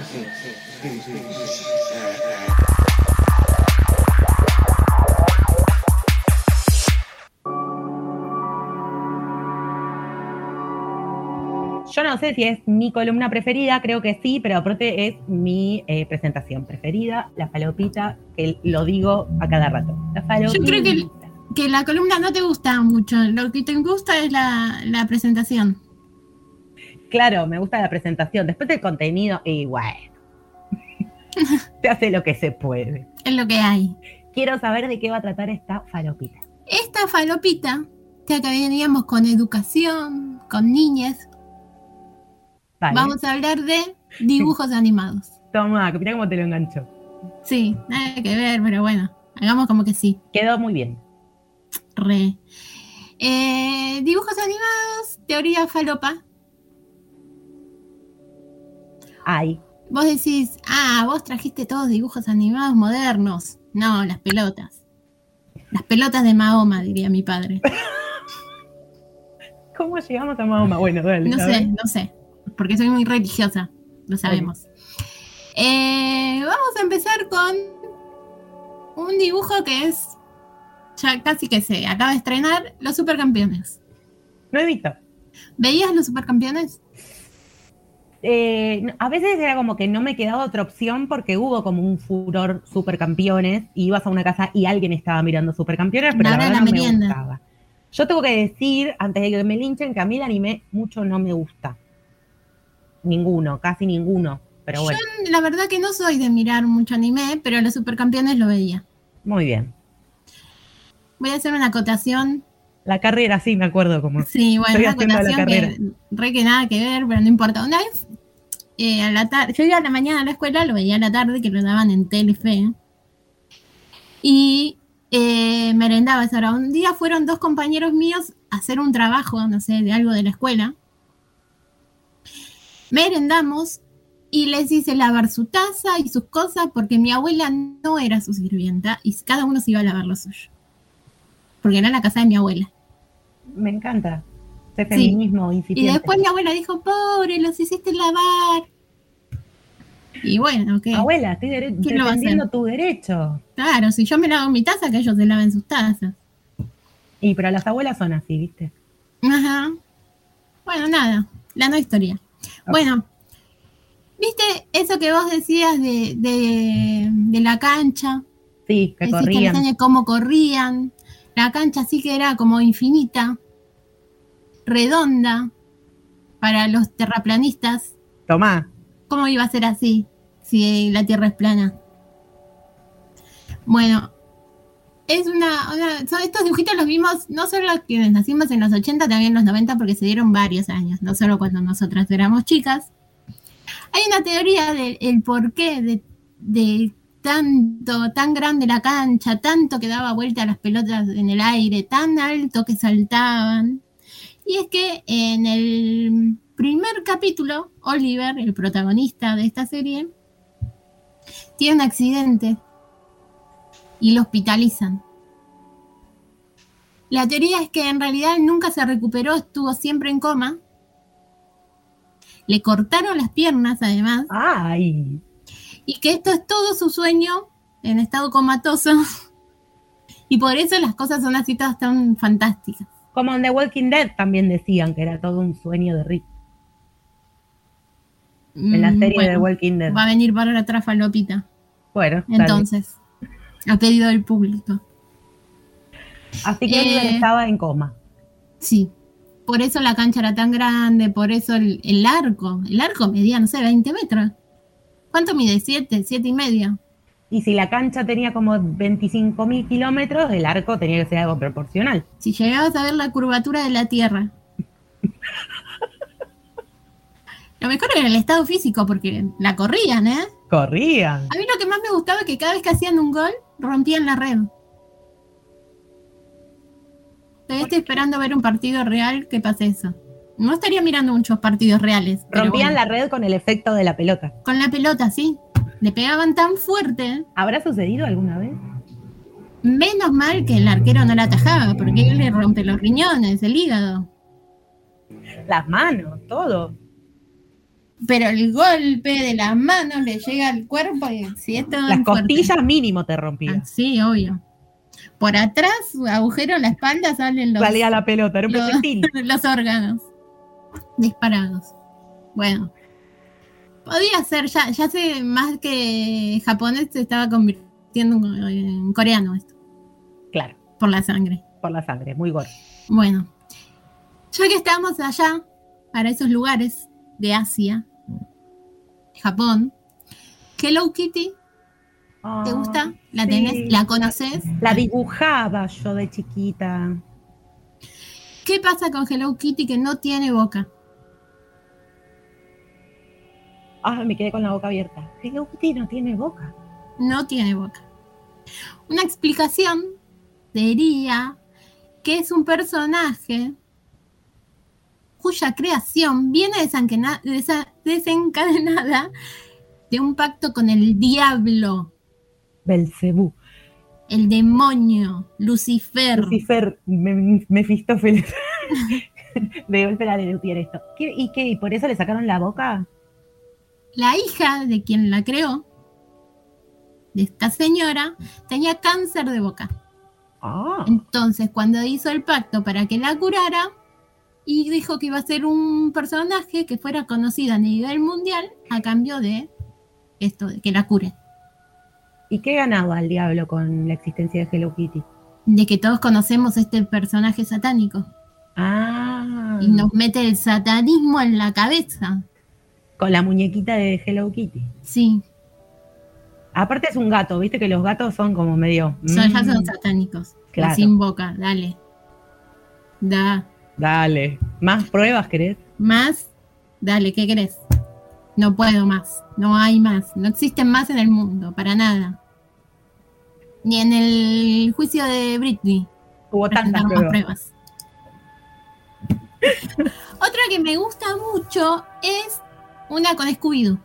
Yo no sé si es mi columna preferida, creo que sí, pero aparte es mi eh, presentación preferida, la falopita, que lo digo a cada rato. La Yo falopita. creo que, que la columna no te gusta mucho. Lo que te gusta es la, la presentación. Claro, me gusta la presentación. Después el contenido, y bueno. [LAUGHS] se hace lo que se puede. Es lo que hay. Quiero saber de qué va a tratar esta falopita. Esta falopita, ya que veníamos con educación, con niñas, Vale. vamos a hablar de dibujos [LAUGHS] animados. Toma, mirá cómo te lo enganchó. Sí, nada que ver, pero bueno, hagamos como que sí. Quedó muy bien. Re. Eh, dibujos animados, teoría falopa. Ay, Vos decís, ah, vos trajiste todos dibujos animados modernos. No, las pelotas. Las pelotas de Mahoma, diría mi padre. [LAUGHS] ¿cómo llegamos a Mahoma? Bueno, dale. No sé, no sé. Porque soy muy religiosa, lo sabemos. Eh, vamos a empezar con un dibujo que es ya casi que se acaba de estrenar, Los Supercampeones. No he visto. ¿Veías Los Supercampeones? Eh, a veces era como que no me quedaba otra opción porque hubo como un furor supercampeones y ibas a una casa y alguien estaba mirando supercampeones, pero la Ahora verdad la no me gustaba. Yo tengo que decir, antes de que me linchen, que a mí el anime mucho no me gusta. Ninguno, casi ninguno. Pero bueno, Yo la verdad que no soy de mirar mucho anime, pero Los Supercampeones lo veía. muy bien. Voy a hacer una acotación. La carrera, sí, me acuerdo como. Sí, bueno, una acotación que re que nada que ver, pero no importa. Una vez, eh, a la tarde, yo iba a la mañana a la escuela, lo veía a la tarde, que lo daban en Telefe. Y eh, merendaba esa hora. Un día fueron dos compañeros míos a hacer un trabajo, no sé, de algo de la escuela. Merendamos y les hice lavar su taza y sus cosas porque mi abuela no era su sirvienta y cada uno se iba a lavar lo suyo. Porque era la casa de mi abuela. Me encanta. Sí. feminismo Y después mi abuela dijo, pobre, los hiciste lavar. Y bueno, ¿qué? Abuela, estoy dere- ¿Quién lo va a defendiendo tu derecho. Claro, si yo me lavo mi taza, que ellos se laven sus tazas. Y pero las abuelas son así, ¿viste? Ajá. Bueno, nada, la no historia. Bueno, ¿viste eso que vos decías de, de, de la cancha? Sí, que corrían. cómo corrían. La cancha sí que era como infinita, redonda, para los terraplanistas. Tomá. ¿Cómo iba a ser así si la Tierra es plana? Bueno, es una, una- son estos dibujitos los vimos no solo los quienes nacimos en los 80, también en los 90 porque se dieron varios años, no solo cuando nosotras éramos chicas. Hay una teoría del el porqué de, de tanto, tan grande la cancha, tanto que daba vuelta las pelotas en el aire, tan alto que saltaban. Y es que en el primer capítulo, Oliver, el protagonista de esta serie, tiene un accidente y lo hospitalizan. La teoría es que en realidad nunca se recuperó, estuvo siempre en coma. Le cortaron las piernas además. ¡Ay! Y que esto es todo su sueño en estado comatoso. [LAUGHS] Y por eso las cosas son así todas tan fantásticas. Como en The Walking Dead también decían que era todo un sueño de Rick. En la Mm, serie de The Walking Dead. Va a venir para atrás Falopita. Bueno, dale. Entonces, a pedido del público. Así que Oliver Eh, estaba en coma. Sí. Por eso la cancha era tan grande, por eso el, el arco. El arco medía, no sé, 20 metros. ¿Cuánto mide? ¿Siete? ¿Siete y medio? Y si la cancha tenía como 25.000 kilómetros, el arco tenía que ser algo proporcional. Si llegabas a ver la curvatura de la Tierra. [LAUGHS] Lo mejor era el estado físico, porque la corrían, ¿eh? Corrían. A mí lo que más me gustaba es que cada vez que hacían un gol, rompían la red. Todavía estoy esperando ver un partido real que pase eso. No estaría mirando muchos partidos reales. Rompían bueno. la red con el efecto de la pelota. Con la pelota, sí. Le pegaban tan fuerte. ¿Habrá sucedido alguna vez? Menos mal que el arquero no la atajaba, porque él le rompe los riñones, el hígado. Las manos, todo. Pero el golpe de la mano le llega al cuerpo y si esto Las costillas mínimo te rompía. Sí, obvio. Por atrás, agujero en la espalda, salen los, Salía la pelota, era un los, [LAUGHS] los órganos disparados. Bueno, podía ser, ya, ya sé más que japonés se estaba convirtiendo en, coreano esto, Claro, por la sangre. por la sangre, muy gordo. Bueno, ya que estamos allá, para esos lugares de Asia, Japón, Hello Kitty, ¿te gusta? ¿La sí. tenés? ¿La conoces? La dibujaba yo de chiquita. ¿Qué pasa con Hello Kitty que no tiene boca? Ah, me quedé con la boca abierta. Hello Kitty no tiene boca. No tiene boca. Una explicación sería que es un personaje cuya creación viene desencadenada de un pacto con el diablo, Belcebú. El demonio, Lucifer. Lucifer, me- Mefistófeles. de golpe la [LAUGHS] de Lutier esto. ¿Qué- ¿Y qué? ¿Y por eso le sacaron la boca? La hija de quien la creó, de esta señora, tenía cáncer de boca. Ah. Entonces, cuando hizo el pacto para que la curara, y dijo que iba a ser un personaje que fuera conocido a nivel mundial a cambio de esto, de que la cure. ¿Y qué ganaba el diablo con la existencia de Hello Kitty? De que todos conocemos este personaje satánico. Ah. Y nos mete el satanismo en la cabeza. Con la muñequita de Hello Kitty. Sí, Aparte es un gato, viste que los gatos son como medio. son, ya son mm, satánicos. Claro. Sin boca, dale. Da. Dale. ¿Más pruebas querés? Más, dale, ¿qué crees? No puedo más, no hay más, no existen más en el mundo, para nada. Ni en el juicio de Britney. Hubo tantas más pruebas. [LAUGHS] Otra que me gusta mucho es una con Scooby-Doo.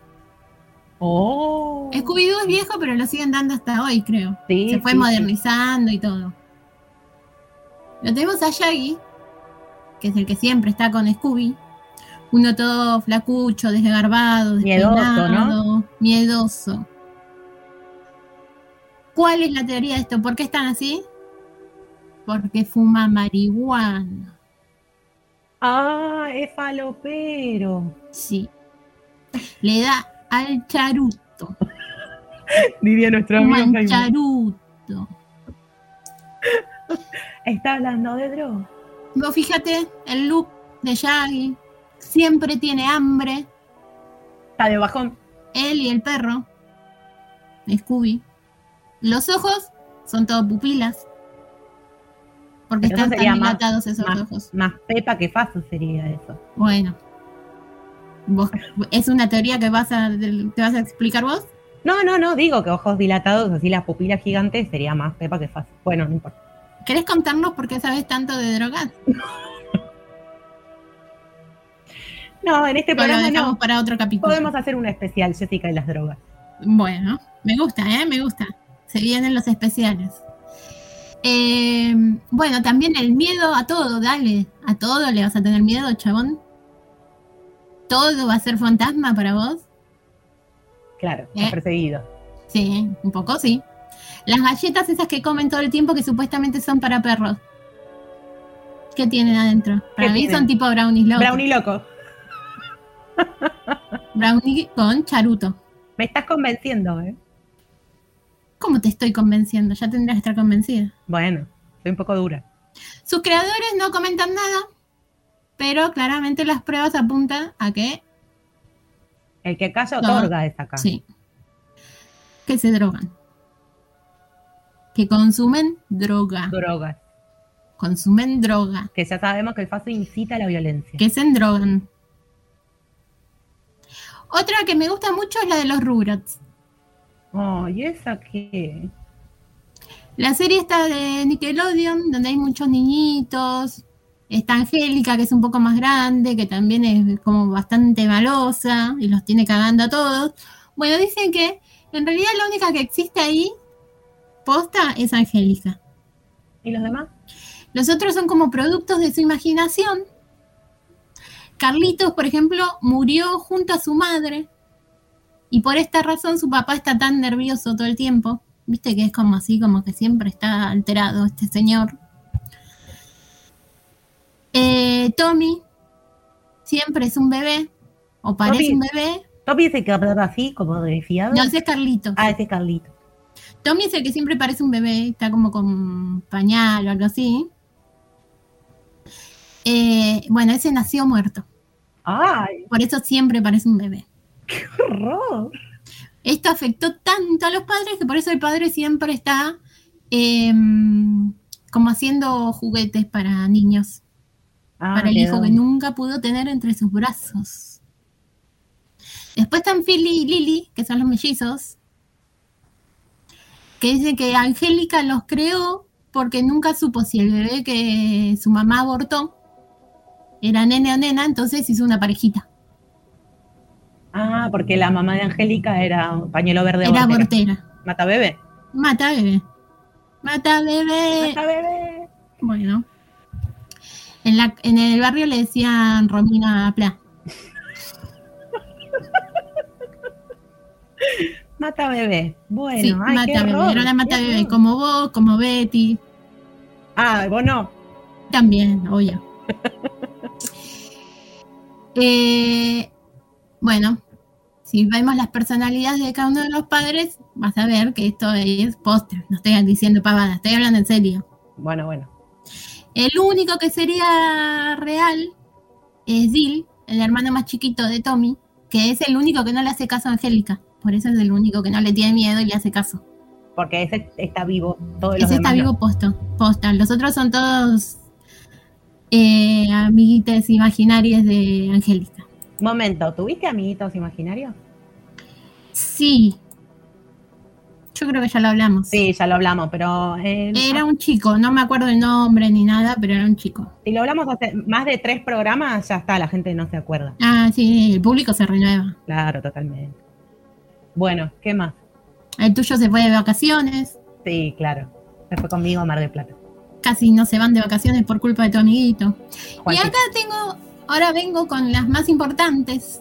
Oh. Scooby-Doo es viejo, pero lo siguen dando hasta hoy, creo. Sí, Se fue sí, modernizando y todo. Lo tenemos a Shaggy, que es el que siempre está con Scooby. Uno todo flacucho, desgarbado, Miedoso, despeinado, miedoso. ¿Cuál es la teoría de esto? ¿Por qué están así? Porque fuma marihuana. Ah, es falopero. Sí. Le da al charuto. [LAUGHS] Diría nuestro Fuma amigo Jaime. charuto. [LAUGHS] Está hablando de droga. Vos fíjate, el look de Shaggy siempre tiene hambre. Está de bajón. Él y el perro. Scooby. Los ojos son todo pupilas. Porque Pero están tan más- dilatados esos más, ojos. más Pepa que Faso sería eso. Bueno. Vos- ¿Es una teoría que vas a, te vas a explicar vos? No, no, no, digo que ojos dilatados, así las pupilas gigantes, sería más Pepa que Faso. Bueno, no importa. ¿Querés contarnos por qué sabes tanto de drogas? [LAUGHS] No, en este programa no. para otro capítulo. Podemos hacer un especial, Jessica y las drogas. Bueno, me gusta, ¿eh? Me gusta. Se vienen los especiales. Eh, bueno, también el miedo a todo, dale. A todo le vas a tener miedo, chabón. ¿Todo va a ser fantasma para vos? Claro, Eh. perseguido. Sí, un poco sí. Las galletas esas que comen todo el tiempo que supuestamente son para perros. ¿Qué tienen adentro? Para ¿Qué mí tienen? son tipo brownies locos. Brownie loco. [LAUGHS] Brownie con charuto. Me estás convenciendo, ¿eh? ¿Cómo te estoy convenciendo? Ya tendrás que estar convencida. Bueno, soy un poco dura. Sus creadores no comentan nada, pero claramente las pruebas apuntan a que, El que No. otorga es acá. sí, que se drogan. Que consumen droga. Drogas. Consumen droga. Que ya sabemos que el Faso incita a la violencia. Que se endrogan. Otra que me gusta mucho es la de los Rugrats. Oh, ¿y esa qué? La serie está de Nickelodeon, donde hay muchos niñitos. Está Angélica, que es un poco más grande, que también es como bastante malosa y los tiene cagando a todos. Bueno, dicen que en realidad la única que existe ahí, posta, es Angélica. ¿Y los demás? Los otros son como productos de su imaginación Carlitos, por ejemplo, murió junto a su madre y por esta razón su papá está tan nervioso todo el tiempo. Viste que es como así, como que siempre está alterado este señor. Eh, Tommy siempre es un bebé, o parece Tommy- un bebé. Tommy es el que hablaba así, como de fiado. No, ese es Carlitos. Ah, ese es Carlito. Tommy es el que siempre parece un bebé, está como con pañal o algo así. Eh, bueno, ese nació muerto. ¡Ay! Por eso siempre parece un bebé. ¡Qué horror! Esto afectó tanto a los padres que por eso el padre siempre está eh, como haciendo juguetes para niños, Ah, para el hijo que nunca pudo tener entre sus brazos. Después están Philly y Lily, que son los mellizos, que dicen que Angélica los creó porque nunca supo si el bebé que su mamá abortó era nene o nena, entonces hizo una parejita. Ah, porque la mamá de Angélica era pañuelo verde Era abortera. abortera. Mata bebé. Mata bebé. Mata bebé. Mata bebé. Bueno. En, la, en el barrio le decían Romina Pla. [LAUGHS] Mata bebé. Bueno, sí, ay, mata qué bebé. horror, Era una mata bebé, horror. como vos, como Betty. Ah, vos no. También, obvio. [LAUGHS] Eh, bueno, si vemos las personalidades de cada uno de los padres, vas a ver que esto es póster. No estoy diciendo pavadas, estoy hablando en serio. Bueno, bueno. El único que sería real es Dill, el hermano más chiquito de Tommy, que es el único que no le hace caso a Angélica. Por eso es el único que no le tiene miedo y le hace caso. Porque ese está vivo. Todos los Ese está no. vivo posto, posta. Los otros son todos eh, amiguites imaginarios de Angélica. Momento, ¿tuviste amiguitos imaginarios? Sí. Yo creo que ya lo hablamos. Sí, ya lo hablamos, pero eh, Era un chico, no me acuerdo el nombre ni nada, pero era un chico. si lo hablamos hace más de tres programas, ya está, la gente no se acuerda. Ah, sí, el público se renueva. Claro, totalmente. Bueno, ¿qué más? El tuyo se fue de vacaciones. Sí, claro. Se fue conmigo a Mar del Plata. Casi no se van de vacaciones por culpa de tu amiguito. Y acá tengo, ahora vengo con las más importantes,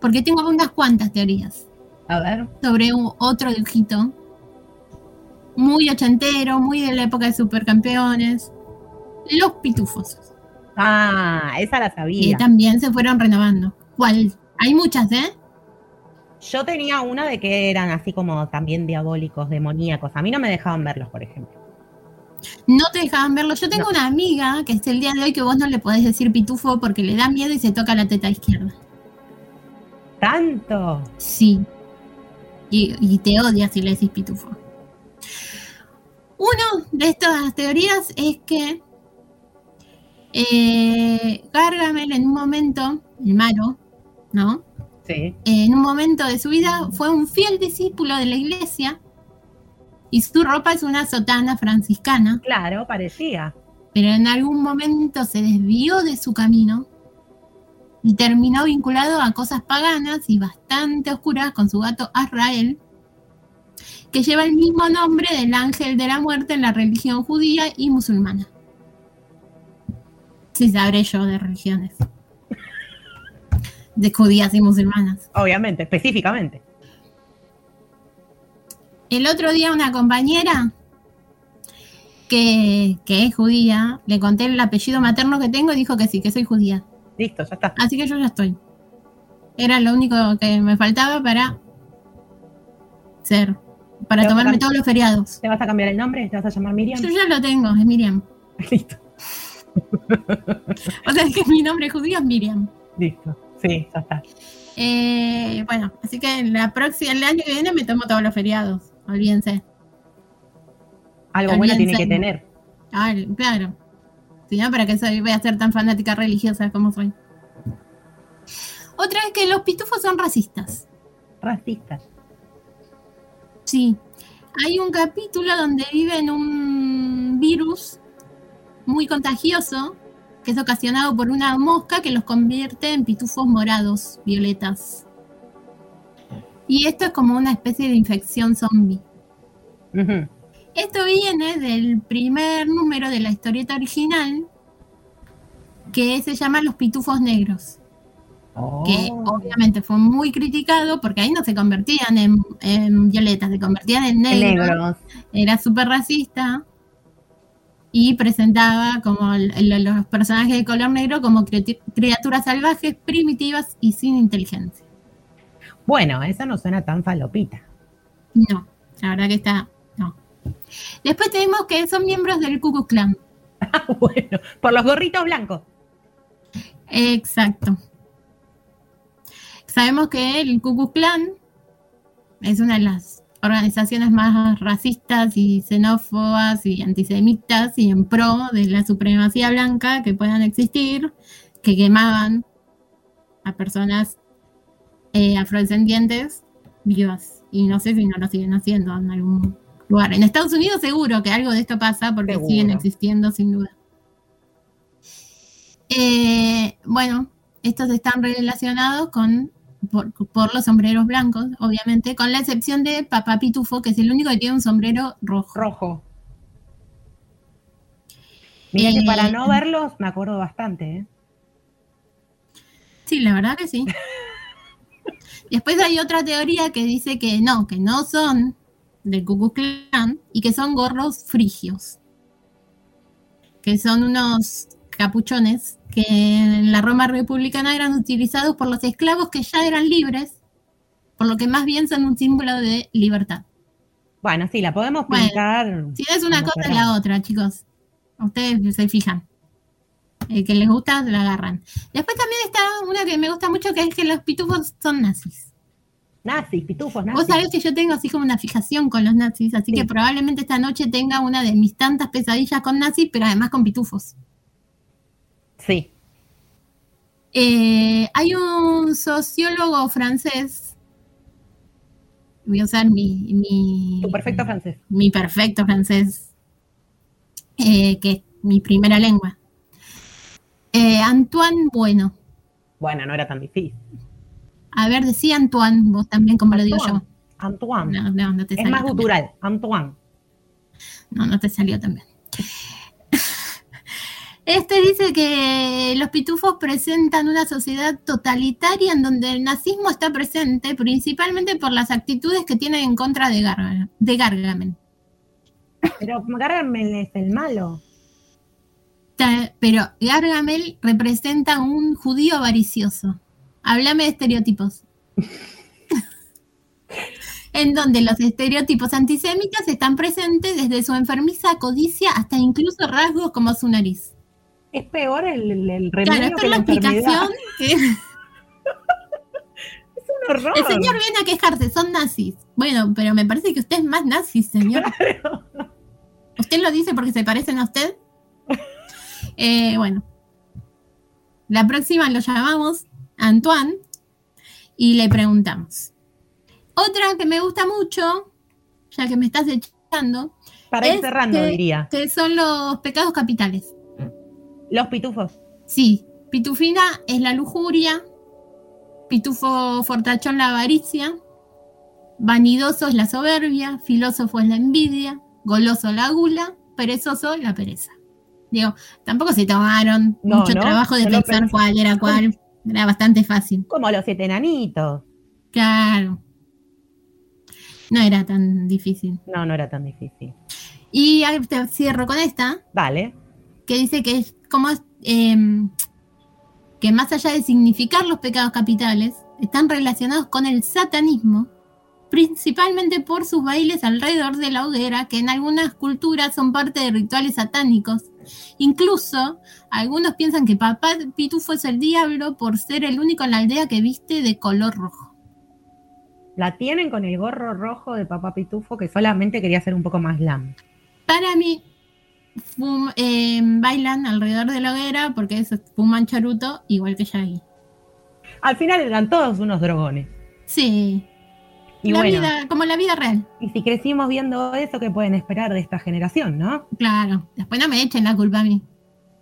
porque tengo unas cuantas teorías A ver. sobre un- otro dibujito. Muy ochentero, muy de la época de supercampeones. Los pitufos. Ah, esa la Que sabía. también se fueron renovando. ¿Cuál? Hay muchas, ¿eh? Yo tenía una de que eran así como también diabólicos, demoníacos. A mí no me dejaban verlos, por ejemplo. No te dejaban verlo. Yo tengo una amiga que es el día de hoy que vos no le podés decir pitufo porque le da miedo y se toca la teta izquierda. ¿Tanto? Sí. Y, y te odia si le decís pitufo. Una de estas teorías es que eh, Gargamel en un momento, el malo, ¿no? Sí. En un momento de su vida fue un fiel discípulo de la iglesia y su ropa es una sotana franciscana. Claro, parecía. pero en algún momento se desvió de su camino y terminó vinculado a cosas paganas y bastante oscuras con su gato Azrael, que lleva el mismo nombre del ángel de la muerte en la religión judía y musulmana. Sí, sabré yo de religiones. De judías y musulmanas. Obviamente, específicamente. El otro día una compañera que, que es judía, le conté el apellido materno que tengo y dijo que sí, que soy judía. Listo, ya está. Así que yo ya estoy. Era lo único que me faltaba para ser, para tomarme todos los feriados. ¿Te vas a cambiar el nombre? ¿Te vas a llamar Miriam? Yo ya lo tengo, es Miriam. [LAUGHS] Listo. [LAUGHS] O sea, es que mi nombre judío es Miriam. Listo. Sí, ya está. Eh, bueno, así que la próxima, el año que viene me tomo todos los feriados. Olvídense. Algo bueno tiene que tener. Ah, claro. Si no, ¿para qué soy, voy a ser tan fanática religiosa como soy? Otra es que los pitufos son racistas. Racistas. Sí. Hay un capítulo donde viven un virus muy contagioso que es ocasionado por una mosca que los convierte en pitufos morados, violetas. Y esto es como una especie de infección zombie. Esto viene del primer número de la historieta original, que se llama Los Pitufos Negros. Oh. Que obviamente fue muy criticado porque ahí no se convertían en, en violetas, se convertían en negros. Negros. Era súper racista y presentaba como los personajes de color negro como criaturas salvajes, primitivas y sin inteligencia. Bueno, eso no suena tan falopita. No, la verdad que está. No. Después tenemos que son miembros del Ku Klux Klan. [LAUGHS] bueno, por los gorritos blancos. Exacto. Sabemos que el Ku Klux Klan es una de las organizaciones más racistas y xenófobas y antisemitas y en pro de la supremacía blanca que puedan existir, que quemaban a personas eh, afrodescendientes vivas. Y no sé si no lo siguen haciendo en algún lugar. En Estados Unidos seguro que algo de esto pasa porque Seguro. siguen existiendo sin duda. Eh, bueno, estos están relacionados con por, por los sombreros blancos, obviamente, con la excepción de Papá Pitufo, que es el único que tiene un sombrero rojo. Rojo. Mira que Eh, para no verlos me acuerdo bastante, ¿eh? Sí, la verdad que sí. [LAUGHS] Después hay otra teoría que dice que no, que no son del Ku Klan y que son gorros frigios. Que son unos capuchones que en la Roma republicana eran utilizados por los esclavos que ya eran libres, por lo que más bien son un símbolo de libertad. Bueno, sí, la podemos Bueno, pintar. Si es una cosa es la otra, chicos. Ustedes se fijan. El que les gusta, la agarran. Después también está una que me gusta mucho, que es que los pitufos son nazis. Nazis, pitufos, Vos nazis. sabés que yo tengo así como una fijación con los nazis, así que probablemente esta noche tenga una de mis tantas pesadillas con nazis, pero además con pitufos. Sí. Eh, hay un sociólogo francés. Voy a usar mi, mi, Tu perfecto francés. mi perfecto francés, eh, que es mi primera lengua. Eh, Antoine Bueno. Bueno, no era tan difícil. A ver, decía Antoine, vos también, como lo digo yo. Antoine. No, no, no te es salió más tan bien. gutural. Antoine. No, no te salió tan bien. [LAUGHS] Este dice que los pitufos presentan una sociedad totalitaria en donde el nazismo está presente principalmente por las actitudes que tienen en contra de, de Gargamel. Pero Gargamel es el malo. Pero Gargamel representa a un judío avaricioso. Háblame de estereotipos. [LAUGHS] en donde los estereotipos antisemitas están presentes desde su enfermiza codicia hasta incluso rasgos como su nariz. Es peor el, el, el Claro, remedio es que por la explicación que [LAUGHS] [LAUGHS] Es un horror. el señor viene a quejarse, son nazis. Bueno, pero me parece que usted es más nazi, señor. ¿Usted lo dice porque se parecen a usted? Eh, bueno. La próxima lo llamamos Antoine y le preguntamos. Otra que me gusta mucho, ya que me estás echando, Para ir es cerrando, que- diría. que son los pecados capitales. Los pitufos. Sí, pitufina es la lujuria, pitufo fortachón la avaricia, vanidoso es la soberbia, filósofo es la envidia, goloso la gula, perezoso la pereza. Digo, tampoco se tomaron No, mucho no, trabajo de pensar cuál era cuál, era bastante fácil. Como los siete enanitos. Claro. No era tan difícil. No, no era tan difícil. Y te cierro con esta, Dale. que dice que es como em, que más allá de significar los pecados capitales, están relacionados con el satanismo, principalmente por sus bailes alrededor de la hoguera, que en algunas culturas son parte de rituales satánicos. Incluso algunos piensan que Papá Pitufo es el diablo por ser el único en la aldea que viste de color rojo. La tienen con el gorro rojo de papá pitufo que solamente quería ser un poco más glam. Para mí, fum- eh, bailan alrededor de la hoguera porque es fuman charuto igual que Shaggy. Al final eran todos unos drogones. Sí. Y la bueno, vida, como la vida real. Y si crecimos viendo eso, ¿qué pueden esperar de esta generación, no? Claro, después no me echen la culpa a mí.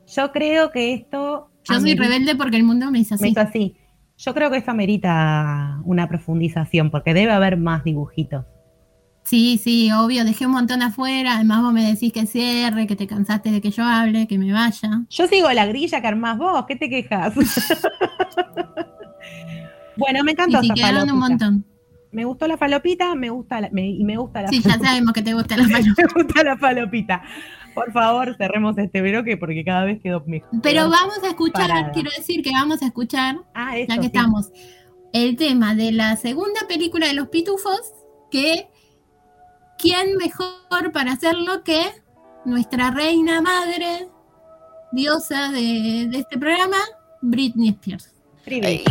Yo creo que esto... Yo soy rebelde porque el mundo me hizo así. Me hizo así. Yo creo que eso merita una profundización, porque debe haber más dibujitos. Sí, sí, obvio, dejé un montón afuera, además vos me decís que cierre, que te cansaste de que yo hable, que me vaya. Yo sigo la grilla que armás vos, ¿qué te quejas? [LAUGHS] bueno, me encantó. Y si un montón me gustó la falopita, me gusta la, me, me gusta la Sí, ya [LAUGHS] sabemos que te gusta la falopita. me gusta la falopita. Por favor, cerremos este bloque porque cada vez quedó mejor. Pero vamos a escuchar, quiero decir que vamos a escuchar, ah, ya que estamos, el tema de la segunda película de los pitufos, que ¿quién mejor para hacerlo que nuestra reina madre, diosa de, este programa, Britney Spears? Britney.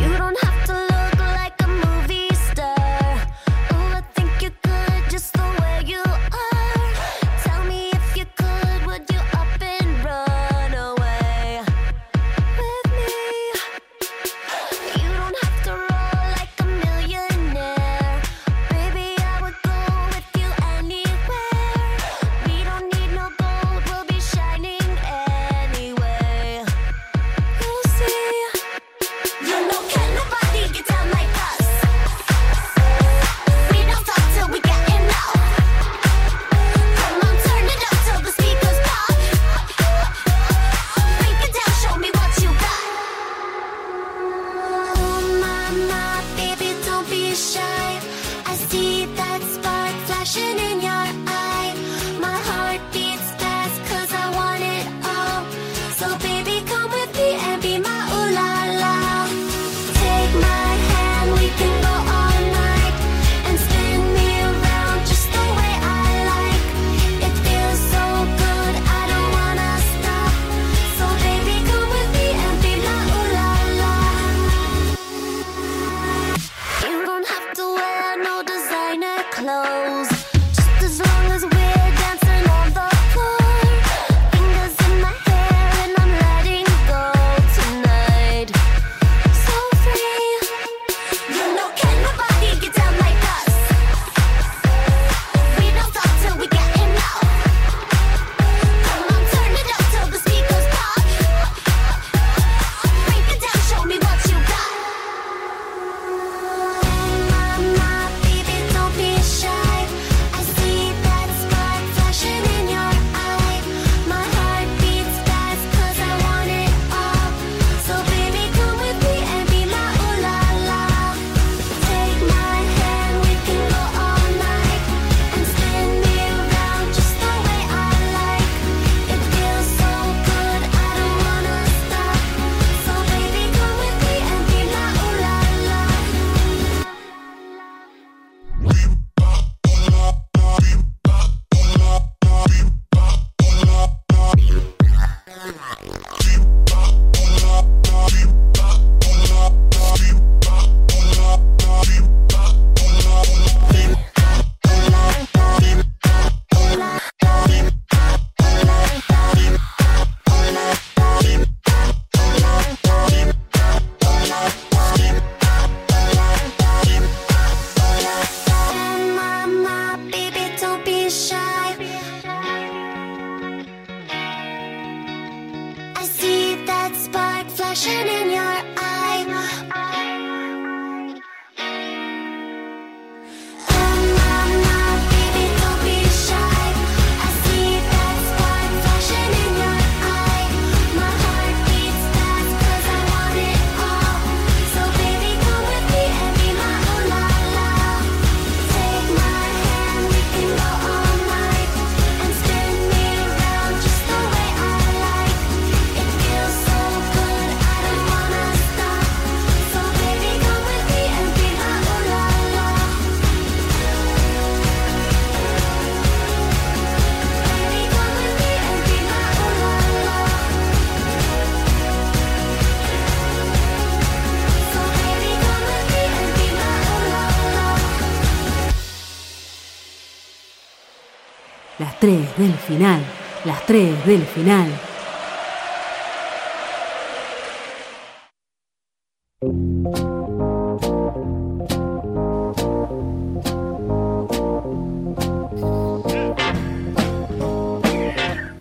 del final, las tres del final.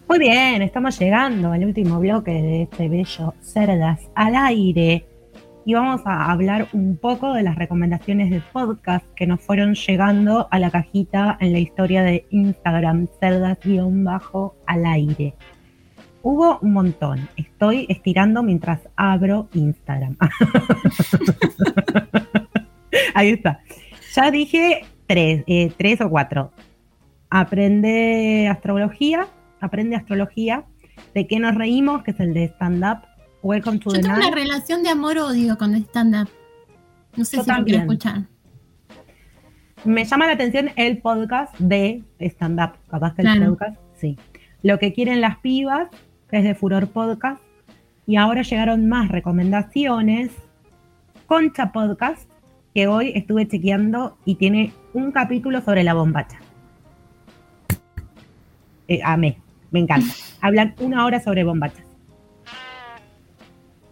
Muy bien, estamos llegando al último bloque de este bello Cerdas al aire vamos a hablar un poco de las recomendaciones de podcast que nos fueron llegando a la cajita en la historia de Instagram, cerdas-al aire. Hubo un montón. Estoy estirando mientras abro Instagram. [LAUGHS] Ahí está. Ya dije tres, eh, tres o cuatro. Aprende astrología, aprende astrología. ¿De qué nos reímos? Que es el de stand-up. Welcome to Yo the tengo night. una relación de amor-odio con el stand-up. No sé Yo si lo quiero escuchar. Me llama la atención el podcast de stand-up. Capaz que el podcast, sí. Lo que quieren las pibas, que es de Furor Podcast. Y ahora llegaron más recomendaciones. Concha Podcast, que hoy estuve chequeando y tiene un capítulo sobre la bombacha. Eh, amé, me encanta. [LAUGHS] Hablan una hora sobre bombachas.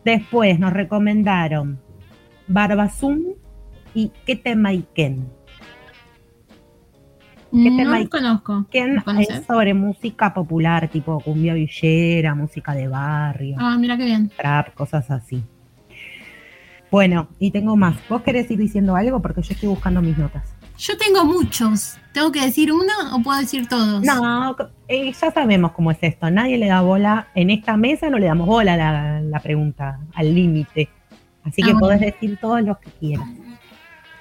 Después nos recomendaron Barbazum y Ketemaiken. ¿Qué No tema lo conozco. Ken ¿Lo conoces? es sobre música popular, tipo cumbia villera, música de barrio, Ah, mira qué bien. trap, cosas así. Bueno, y tengo más. ¿Vos querés ir diciendo algo? Porque yo estoy buscando mis notas. Yo tengo muchos. ¿Tengo que decir uno o puedo decir todos? No, eh, ya sabemos cómo es esto. Nadie le da bola. En esta mesa no le damos bola a la, la pregunta, al límite. Así Ah, que bueno. podés decir todos los que quieras.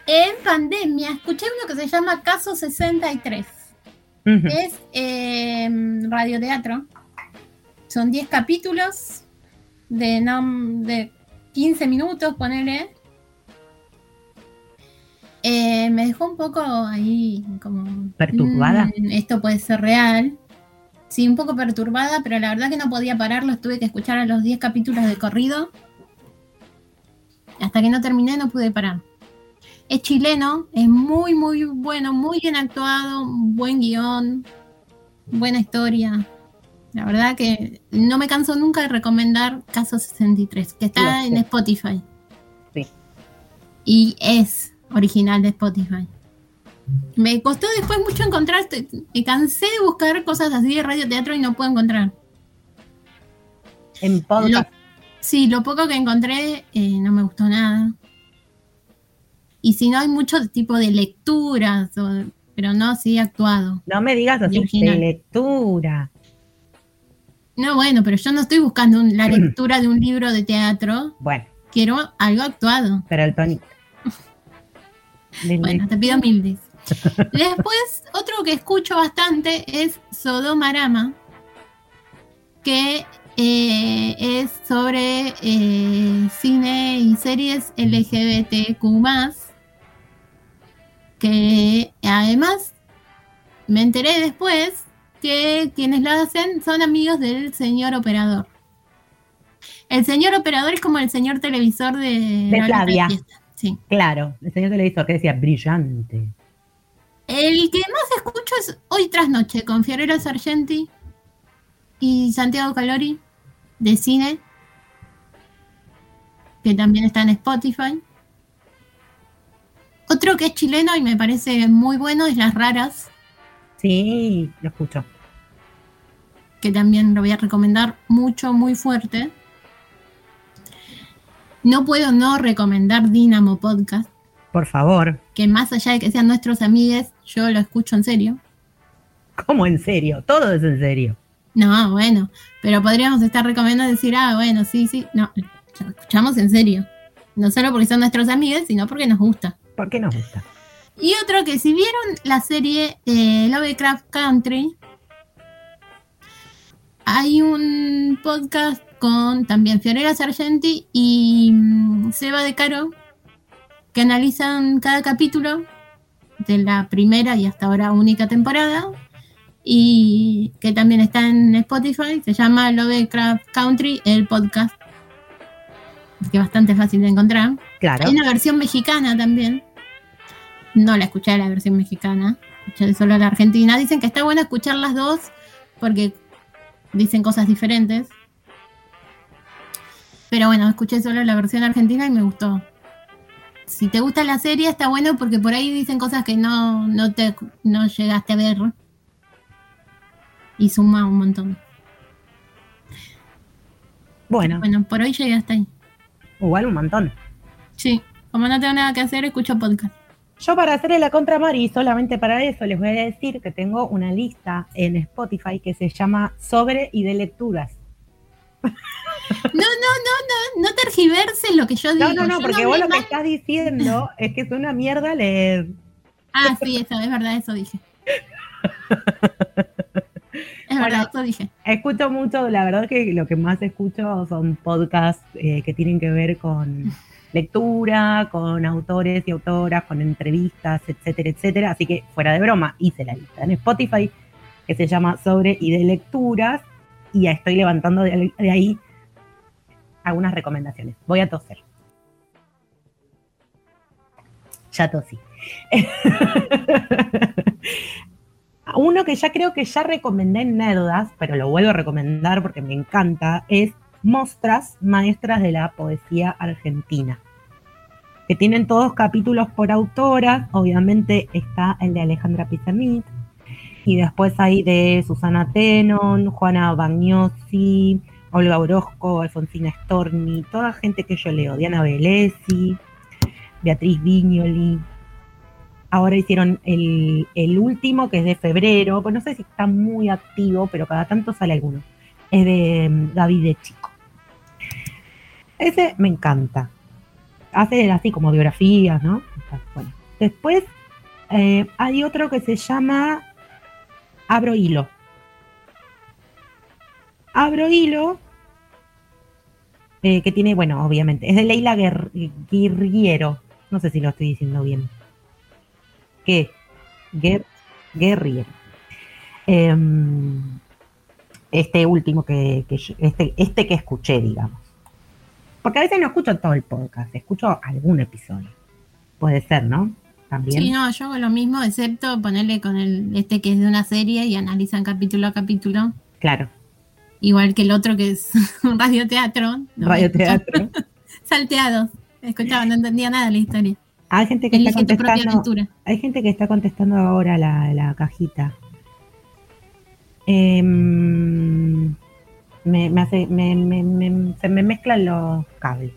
En pandemia escuché uno que se llama Caso 63. Ujú. Es eh, radioteatro. Son 10 capítulos de, nom- de 15 minutos, ponele. Eh, me dejó un poco ahí como... ¿Perturbada? "Mm, esto puede ser real. Sí, un poco perturbada, pero la verdad que no podía pararlo. Tuve que escuchar a los 10 capítulos de corrido. Hasta que no terminé no pude parar. Es chileno, es muy, muy bueno, muy bien actuado, buen guion, buena historia. La verdad que no me canso nunca de recomendar Caso 63, que está en. Spotify. Sí. Y es original de Spotify. Me costó después mucho encontrar, me cansé de buscar cosas así de radioteatro y no puedo encontrar. En podcast. Lo- sí, lo poco que encontré eh, no me gustó nada. Y si no, hay mucho tipo de lecturas, o- pero no así actuado. No me digas así de lectura. No, bueno, pero yo no estoy buscando un- la lectura de un libro de teatro. Bueno, Quiero algo actuado. pero el tonito. [LAUGHS] Del- Bueno, te pido mil dis. Después, otro que escucho bastante es Sodomarama, que eh, es sobre eh, cine y series LGBTQ+, que además me enteré después que quienes lo hacen son amigos del señor operador. El señor operador es como el señor televisor de, De Flavia. Sí. Claro, el señor televisor que decía brillante. El que más escucho es Hoy tras Noche con Fiorella Sargenti y Santiago Calori de cine, que también está en Spotify. Otro que es chileno y me parece muy bueno es Las Raras, Sí, lo escucho. que también lo voy a recomendar mucho, muy fuerte. No puedo no recomendar Dynamo Podcast, Por favor. que más allá de que sean nuestros amigues, yo lo escucho en serio. ¿Cómo en serio? Todo es en serio. No, bueno, pero podríamos estar recomendando decir, ah, bueno, sí, sí, no, lo escuchamos en serio. No solo porque son nuestros amigos, sino porque nos gusta. ¿Por qué nos gusta? Y otro que si vieron la serie eh, Lovecraft Country, hay un podcast con también Fiorella Sargenti y mm, Seba de Caro que analizan cada capítulo de la primera y hasta ahora única temporada y que también está en Spotify, se llama Lovecraft Country, el podcast, que es bastante fácil de encontrar. Claro. Hay una versión mexicana también. No la escuché la versión mexicana, escuché solo la argentina. Dicen que está bueno escuchar las dos porque dicen cosas diferentes. Pero bueno, escuché solo la versión argentina y me gustó. Si te gusta la serie, está bueno porque por ahí dicen cosas que no, no te no llegaste a ver. Y suma un montón. Bueno, Bueno, por hoy llegué hasta ahí. igual un montón. Sí, como no tengo nada que hacer, escucho podcast. Yo para hacerle la contra Mari, solamente para eso, les voy a decir que tengo una lista en Spotify que se llama Sobre y de lecturas. No, no, no, no, no tergiverses lo que yo digo. No, no, no, Yo porque vos lo que estás diciendo [LAUGHS] es que es una mierda leer. Ah, sí, eso, es verdad, eso dije. Es verdad, eso dije. Escucho mucho, la verdad que lo que más escucho son podcasts eh, que tienen que ver con lectura, con autores y autoras, con entrevistas, etcétera, etcétera. Así que fuera de broma, hice la lista en Spotify que se llama Sobre y de Lecturas y estoy levantando de, ahí algunas recomendaciones. Voy a toser. Ya tosí. [LAUGHS] Uno que ya creo que ya recomendé en Nerdas, pero lo vuelvo a recomendar porque me encanta, es Mostras, Maestras de la Poesía Argentina. Que tienen todos capítulos por autora. Obviamente está el de Alejandra Pizarnik. Y después hay de Susana Tenon, Juana Bagnosi, Olga Orozco, Alfonsina Storni, toda gente que yo leo. Diana Velesi, Beatriz Viñoli. Ahora hicieron el, el último, que es de febrero, pues no sé si está muy activo, pero cada tanto sale alguno. Es de mm, Gaby de Chico. Ese me encanta. Hace así como biografías, ¿no? Bueno. Después eh, hay otro que se llama Abro Hilo. Abro Hilo, eh, que tiene, bueno, obviamente, es de Leila Guer- Guerriero. No sé si lo estoy diciendo bien. ¿Qué? Guer- Guerriero. Em, este último que, yo- este, este que escuché, digamos. Porque a veces no escucho todo el podcast, escucho algún episodio. Puede ser, ¿no? También. Sí, no, yo hago lo mismo, excepto ponerle con el este que es de una serie y analizan capítulo a capítulo. Claro, Igual que el otro que es [LAUGHS] un radioteatro. No, radioteatro. [LAUGHS] Salteados. Escuchaba, no entendía nada de la historia. Hay gente que está Elige contestando. Hay gente que está contestando ahora la, la cajita. Em, me, me hace, me- me- me- se me mezclan los cables.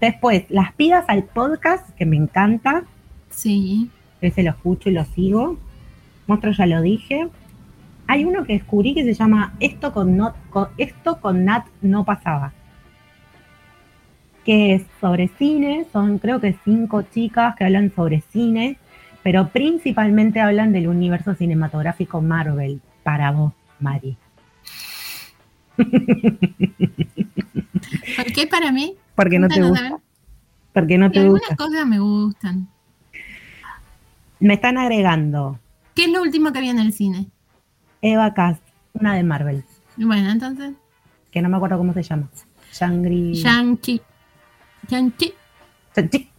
Después, las pidas al podcast, que me encanta. Sí. Ese lo escucho y lo sigo. Monstruo ya lo dije. Hay uno que descubrí que se llama Esto con, Not- con- Esto con Nat no pasaba. Que es sobre cine. Son creo que cinco chicas que hablan sobre cine. Pero principalmente hablan del universo cinematográfico Marvel. Para vos, Mari. ¿Por qué para mí? Porque no te gusta. Porque no te algunas gusta. cosas me gustan. Me están agregando ¿Qué es lo último que vi en el cine? Eva Cast, una de Marvel. Bueno, entonces, Que no me acuerdo cómo se llama. Shangri. Shang-Chi. Shang-Chi, Shang-Chi.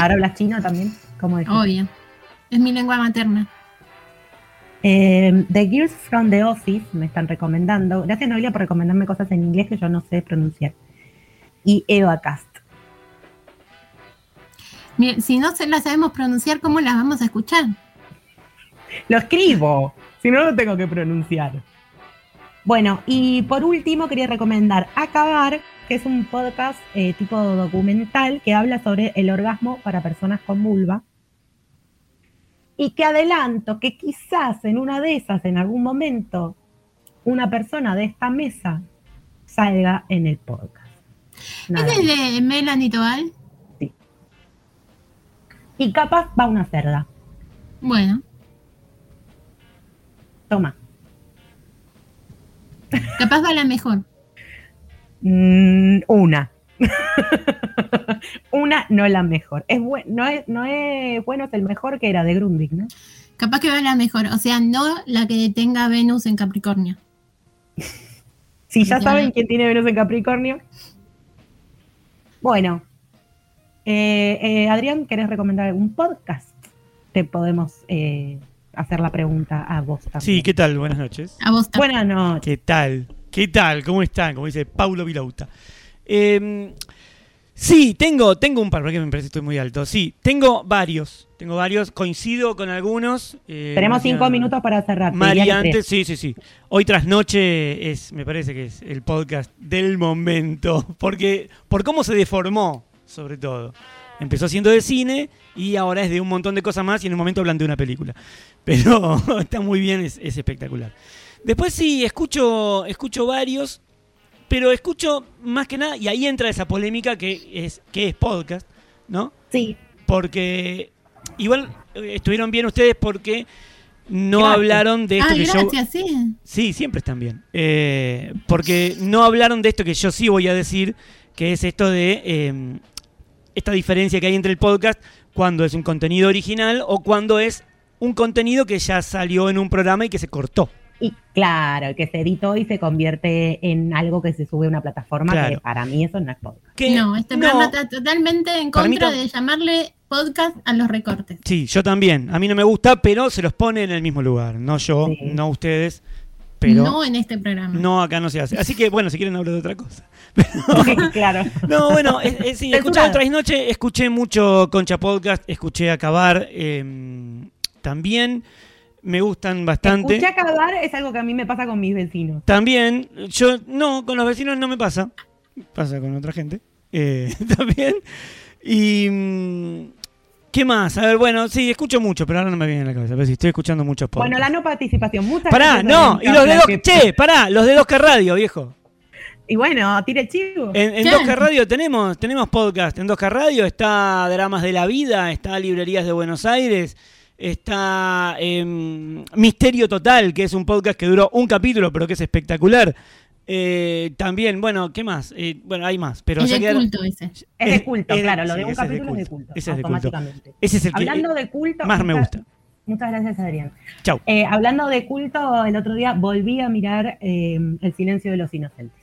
Ahora hablas chino también. ¿Cómo es? obvio. Es mi lengua materna. Eh, the Girls from the Office me están recomendando. Gracias, Noelia, por recomendarme cosas en inglés que yo no sé pronunciar. Y Eva Cast. Si no se las sabemos pronunciar, ¿cómo las vamos a escuchar? Lo escribo, si no lo tengo que pronunciar. Bueno, y por último quería recomendar Acabar, que es un podcast eh, tipo documental que habla sobre el orgasmo para personas con vulva. Y que adelanto que quizás en una de esas, en algún momento, una persona de esta mesa salga en el podcast. Nada ¿Es el de Melanie Tobal? Y capaz va una cerda. Bueno, Toma. capaz va la mejor. Mm, una. [LAUGHS] una, no la mejor. Es buen- no, es, no es bueno, es el mejor que era de Grundig, ¿no? Capaz que va la mejor. O sea, no la que tenga Venus en Capricornio. [LAUGHS] Si ya Ya. saben quién tiene Venus en Capricornio. Bueno, eh, eh, Adrián, ¿querés recomendar algún podcast? Te podemos eh, hacer la pregunta a vos también. Sí, ¿qué tal? Buenas noches. A vos también. Buenas noches. ¿Qué tal? ¿Qué tal? ¿Cómo están? Como dice Paulo Vilauta. Eh, sí, tengo, tengo un par, porque me parece que estoy muy alto. Sí, tengo varios. Tengo varios, coincido con algunos. eh, Tenemos cinco minutos para cerrar. María Te diría que antes, tres. sí, sí, sí. Hoy tras noche es, me parece que es el podcast del momento, [LAUGHS] porque por cómo se deformó, sobre todo. Empezó siendo de cine y ahora es de un montón de cosas más y en un momento hablan de una película. [LAUGHS] Pero [LAUGHS] está muy bien, es, es espectacular. Después sí, escucho, escucho varios, pero escucho más que nada, y ahí entra esa polémica que es, que es podcast, ¿no? Sí. Porque igual eh, estuvieron bien ustedes porque no Gracias. hablaron de esto Ay, que yo... gracias, sí. Sí, siempre están bien. Eh, porque no hablaron de esto que yo sí voy a decir, que es esto de eh, esta diferencia que hay entre el podcast cuando es un contenido original o cuando es un contenido que ya salió en un programa y que se cortó. Y claro, que se editó y se convierte en algo que se sube a una plataforma Claro. que para mí eso no es podcast. No, este no. programa está totalmente en contra de llamarle podcast a los recortes. Sí, yo también. A mí no me gusta, pero se los pone en el mismo lugar. No yo, no ustedes, pero no en este programa. no acá no se hace. Así que bueno, si quieren hablar de otra cosa. [LAUGHS] [LAUGHS] claro. No, bueno, es- es- sí, escuché Censurado. otra noche, escuché mucho Concha Podcast, escuché Acabar eh, también. Me gustan bastante. Escuché acabar es algo que a mí me pasa con mis vecinos. También, yo, no, con los vecinos no me pasa. Pasa con otra gente. eh, [LAUGHS] también. Y. ¿Qué más? A ver, bueno, sí, escucho mucho, pero ahora no me viene a la cabeza. Pero sí, estoy escuchando muchos podcasts. Bueno, la no participación. Muchas Pará, gracias, no, y los de Caplan, dos. que- Che, pará, los de 2K Radio, viejo. Y bueno, tire el chivo. En, en 2K Radio tenemos, tenemos podcast. En 2K Radio está Dramas de la Vida, está Librerías de Buenos Aires, está em, Misterio Total, que es un podcast que duró un capítulo, pero que es espectacular. Eh, también, bueno, ¿qué más? Eh, bueno, hay más, pero es de quedaron- culto ese. Es de culto, es- claro, lo sí, de un capítulo es de culto. Ese es de culto. automáticamente. Ese es el que Hablando eh, de culto. más me gusta. Muchas gracias, Adrián. Chau. Eh, hablando de culto, el otro día volví a mirar eh, El silencio de los inocentes.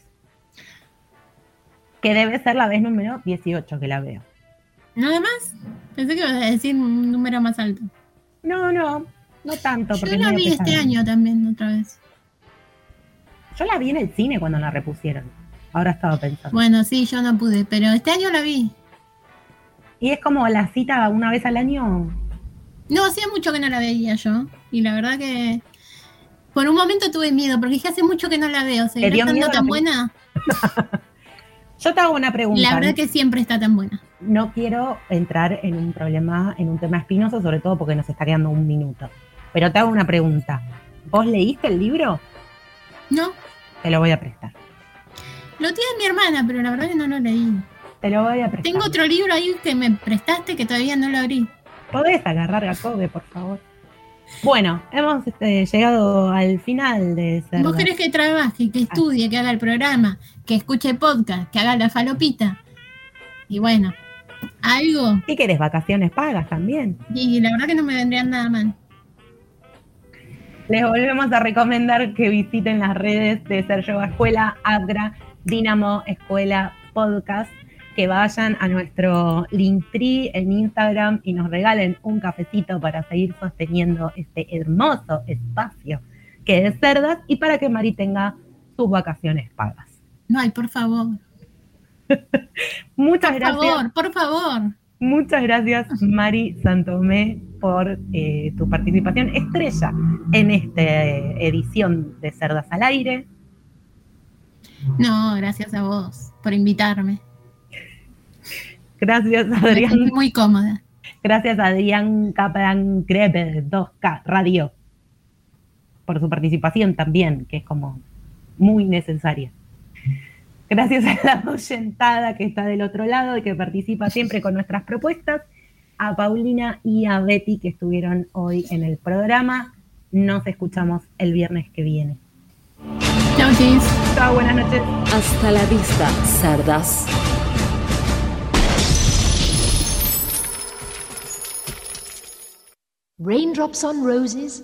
Que debe ser la vez número 18 que la veo. Nada más. Pensé que ibas a decir un número más alto. No, no, no tanto. Yo la vi este año también, otra vez. Yo la vi en el cine cuando la repusieron. Ahora estaba pensando. Bueno, sí, yo no pude, pero este año la vi. Y es como la cita una vez al año. No, hacía mucho que no la veía yo. Y la verdad que por un momento tuve miedo, porque dije hace mucho que no la veo. ¿Te dio ¿Seguirá miedo estando la tan buena? [LAUGHS] Yo te hago una pregunta. La verdad que siempre está tan buena. no quiero entrar en un problema, en un tema espinoso, sobre todo porque nos está quedando un minuto. Pero te hago una pregunta. ¿Vos leíste el libro? No, Te lo voy a prestar. lo tiene mi hermana, pero la verdad que no lo leí. Te lo voy a prestar. Tengo otro libro ahí que me prestaste que todavía no lo abrí. ¿Podés agarrar a Kobe, por favor? Bueno, hemos este, llegado al final de Cerdas. Vos querés que trabaje, que estudie, que haga el programa, que escuche podcast, que haga la falopita. Y bueno, algo. ¿Qué querés? ¿Vacaciones pagas también? Y la verdad que no me vendrían nada mal. Les volvemos a recomendar que visiten las redes de Ser Yoga Escuela, Abgra, Dinamo Escuela Podcast, que vayan a nuestro Linktree en Instagram y nos regalen un cafecito para seguir sosteniendo este hermoso espacio que es Cerdas y para que Mari tenga sus vacaciones pagas. No, ay, por favor. [LAUGHS] Muchas Por gracias. favor, por favor. Muchas gracias, Mari Santomé, por eh, tu participación estrella en esta eh, edición de Cerdas al Aire. No, gracias a vos por invitarme. Gracias, Adrián. sentí muy cómoda. Gracias, Adrián Caplan Crepe, 2K Radio, por su participación también, que es como muy necesaria. Gracias a la oyentada que está del otro lado y que participa siempre con nuestras propuestas. A Paulina y a Betty que estuvieron hoy en el programa. Nos escuchamos el viernes que viene. Chau, chis. Chao, buenas noches. Hasta la vista, cerdas. Raindrops on roses